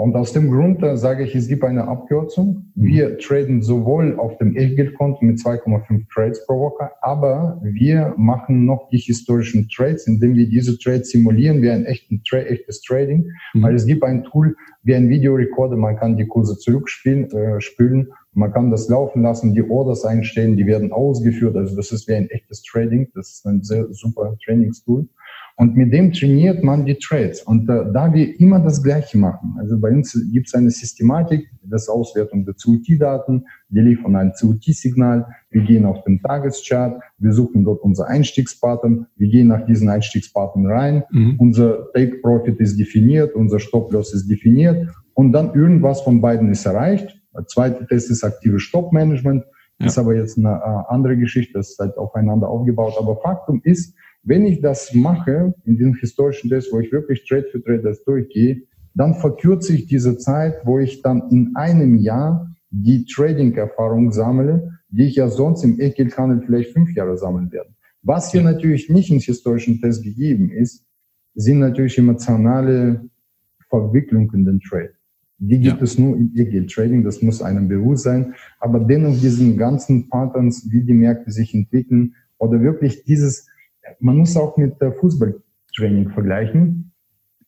[SPEAKER 2] Und aus dem Grund äh, sage ich, es gibt eine Abkürzung. Mhm. Wir traden sowohl auf dem Echtgeldkonto mit 2,5 Trades pro Woche, aber wir machen noch die historischen Trades, indem wir diese Trades simulieren wie ein echten, tra echtes Trading. Mhm. Weil es gibt ein Tool wie ein Videorekorder, man kann die Kurse zurückspielen, äh, spülen, man kann das laufen lassen, die Orders einstellen, die werden ausgeführt. Also das ist wie ein echtes Trading. Das ist ein sehr super Trainingstool. Und mit dem trainiert man die Trades. Und äh, da wir immer das Gleiche machen, also bei uns gibt es eine Systematik, das Auswertung der CUT-Daten, wir liefern ein CUT-Signal, wir gehen auf den Tageschart, wir suchen dort unser Einstiegspattern, wir gehen nach diesen Einstiegspattern rein, mhm. unser Take-Profit ist definiert, unser Stop-Loss ist definiert und dann irgendwas von beiden ist erreicht. Der zweite Test ist aktive Stop-Management, ja. ist aber jetzt eine äh, andere Geschichte, das ist halt aufeinander aufgebaut. Aber Faktum ist, wenn ich das mache, in diesem historischen Test, wo ich wirklich Trade für Trade das durchgehe, dann verkürze ich diese Zeit, wo ich dann in einem Jahr die Trading-Erfahrung sammle, die ich ja sonst im Ekelhandel vielleicht fünf Jahre sammeln werde. Was hier natürlich nicht im historischen Test gegeben ist, sind natürlich emotionale Verwicklungen in den Trade. Die gibt ja. es nur im E-Geld-Trading, das muss einem bewusst sein. Aber dennoch diesen ganzen Patterns, wie die Märkte sich entwickeln oder wirklich dieses man muss auch mit Fußballtraining vergleichen.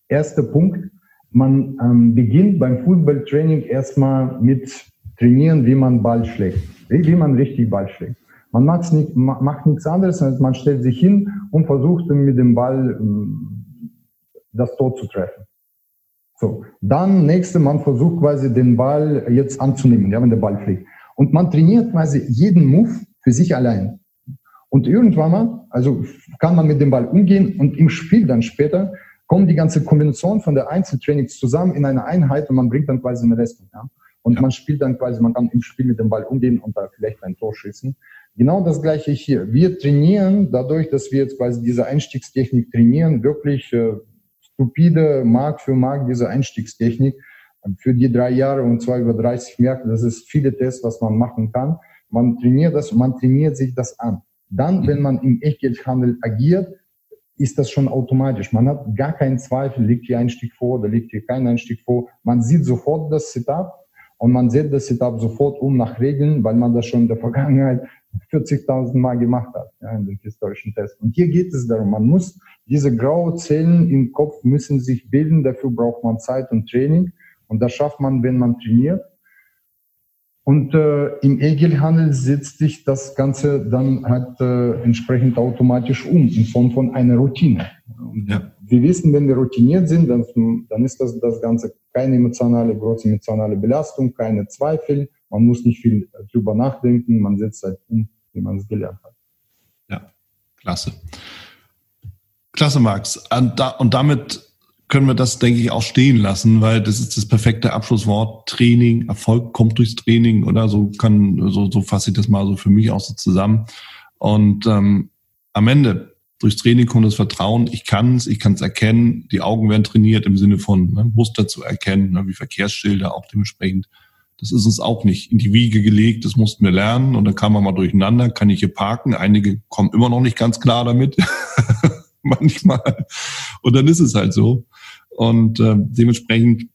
[SPEAKER 2] Erster Punkt, man ähm, beginnt beim Fußballtraining erstmal mit trainieren, wie man Ball schlägt, wie, man richtig Ball schlägt. Man nicht, macht nichts anderes, als man stellt sich hin und versucht mit dem Ball ähm, das Tor zu treffen. So, dann nächste, man versucht quasi den Ball jetzt anzunehmen, ja, wenn der Ball fliegt. Und man trainiert quasi jeden Move für sich allein. Und irgendwann mal, also kann man mit dem Ball umgehen und im Spiel dann später kommen die ganze Kombination von der Einzeltrainings zusammen in eine Einheit und man bringt dann quasi eine Leistung. Ja? Und ja. man spielt dann quasi, man kann im Spiel mit dem Ball umgehen und da vielleicht ein Tor schießen. Genau das gleiche hier. Wir trainieren dadurch, dass wir jetzt quasi diese Einstiegstechnik trainieren, wirklich äh, stupide Mark für Mark diese Einstiegstechnik für die drei Jahre und zwar über 30 Märkte. Das ist viele Tests, was man machen kann. Man trainiert das, man trainiert sich das an. Dann, wenn man im Echtgeldhandel agiert, ist das schon automatisch. Man hat gar keinen Zweifel, liegt hier Einstieg vor oder liegt hier kein Einstieg vor. Man sieht sofort das Setup und man setzt das Setup sofort um nach Regeln, weil man das schon in der Vergangenheit [LAUGHS] 40.000 Mal gemacht hat, ja, in den historischen Tests. Und hier geht es darum, man muss diese graue Zellen im Kopf müssen sich bilden, dafür braucht man Zeit und Training. Und das schafft man, wenn man trainiert. Und äh, im EGL-Handel setzt sich das Ganze dann halt äh, entsprechend automatisch um, in Form von einer Routine. Ja. wir wissen, wenn wir routiniert sind, dann, dann ist das, das Ganze keine emotionale, große emotionale Belastung, keine Zweifel. Man muss nicht viel drüber nachdenken, man setzt halt um, wie man es gelernt hat.
[SPEAKER 1] Ja, klasse. Klasse, Max. Und, da, und damit können wir das, denke ich, auch stehen lassen, weil das ist das perfekte Abschlusswort. Training, Erfolg kommt durchs Training, oder so kann, so, so fasse ich das mal so für mich auch so zusammen. Und ähm, am Ende, durchs Training kommt das Vertrauen, ich kann es, ich kann es erkennen, die Augen werden trainiert im Sinne von ne, Muster zu erkennen, ne, wie Verkehrsschilder auch dementsprechend. Das ist uns auch nicht in die Wiege gelegt, das mussten wir lernen und dann kam man mal durcheinander, kann ich hier parken, einige kommen immer noch nicht ganz klar damit, [LAUGHS] manchmal. Und dann ist es halt so. Und äh, dementsprechend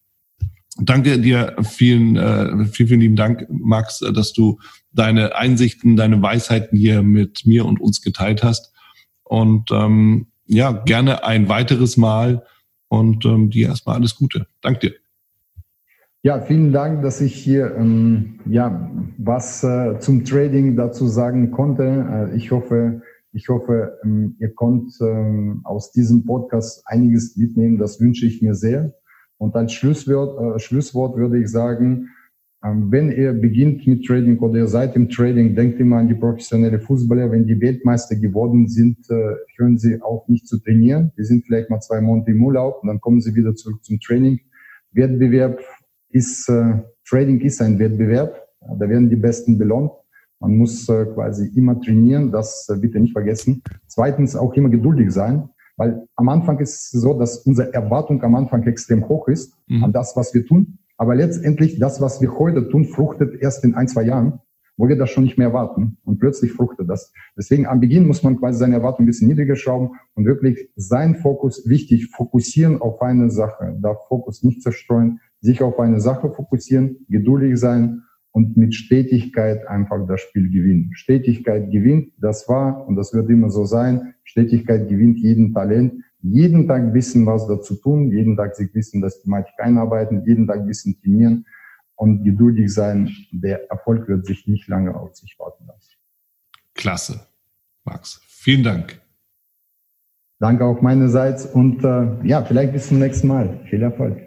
[SPEAKER 1] danke dir, vielen, äh, vielen, vielen lieben Dank, Max, dass du deine Einsichten, deine Weisheiten hier mit mir und uns geteilt hast. Und ähm, ja, gerne ein weiteres Mal und ähm, dir erstmal alles Gute. Dank dir.
[SPEAKER 2] Ja, vielen Dank, dass ich hier ähm, ja, was äh, zum Trading dazu sagen konnte. Äh, ich hoffe, ich hoffe, ähm, ihr konnt ähm, aus diesem Podcast einiges mitnehmen. Das wünsche ich mir sehr. Und als Schlusswort, äh, Schlusswort würde ich sagen, ähm, wenn ihr beginnt mit Trading oder ihr seid im Trading, denkt immer an die professionelle Fußballer. Wenn die Weltmeister geworden sind, äh, hören sie auch nicht zu trainieren. Die sind vielleicht mal zwei Monate im Urlaub und dann kommen sie wieder zurück zum Training. Wettbewerb ist, äh, Trading ist ein Wettbewerb. Da werden die Besten belohnt. Man muss äh, quasi immer trainieren, das äh, bitte nicht vergessen. Zweitens auch immer geduldig sein, weil am Anfang ist es so, dass unsere Erwartung am Anfang extrem hoch ist mhm. an das, was wir tun. Aber letztendlich das, was wir heute tun, fruchtet erst in ein, zwei Jahren, wo wir das schon nicht mehr erwarten. Und plötzlich fruchtet das. Deswegen am Beginn muss man quasi seine Erwartung ein bisschen niedriger schrauben und wirklich sein Fokus wichtig, fokussieren auf eine Sache, da Fokus nicht zerstreuen, sich auf eine Sache fokussieren, geduldig sein und mit Stetigkeit einfach das Spiel gewinnen. Stetigkeit gewinnt, das war und das wird immer so sein. Stetigkeit gewinnt jeden Talent. Jeden Tag wissen, was dazu tun, jeden Tag sich wissen, das Thematik einarbeiten, jeden Tag wissen, trainieren und geduldig sein. Der Erfolg wird sich nicht lange auf sich warten lassen.
[SPEAKER 1] Klasse, Max. Vielen Dank.
[SPEAKER 2] Danke auch meinerseits und äh, ja, vielleicht bis zum nächsten Mal. Viel Erfolg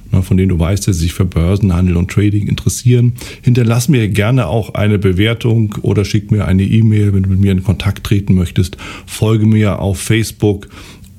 [SPEAKER 1] von denen du weißt, dass sie sich für Börsenhandel und Trading interessieren. Hinterlass mir gerne auch eine Bewertung oder schick mir eine E-Mail, wenn du mit mir in Kontakt treten möchtest. Folge mir auf Facebook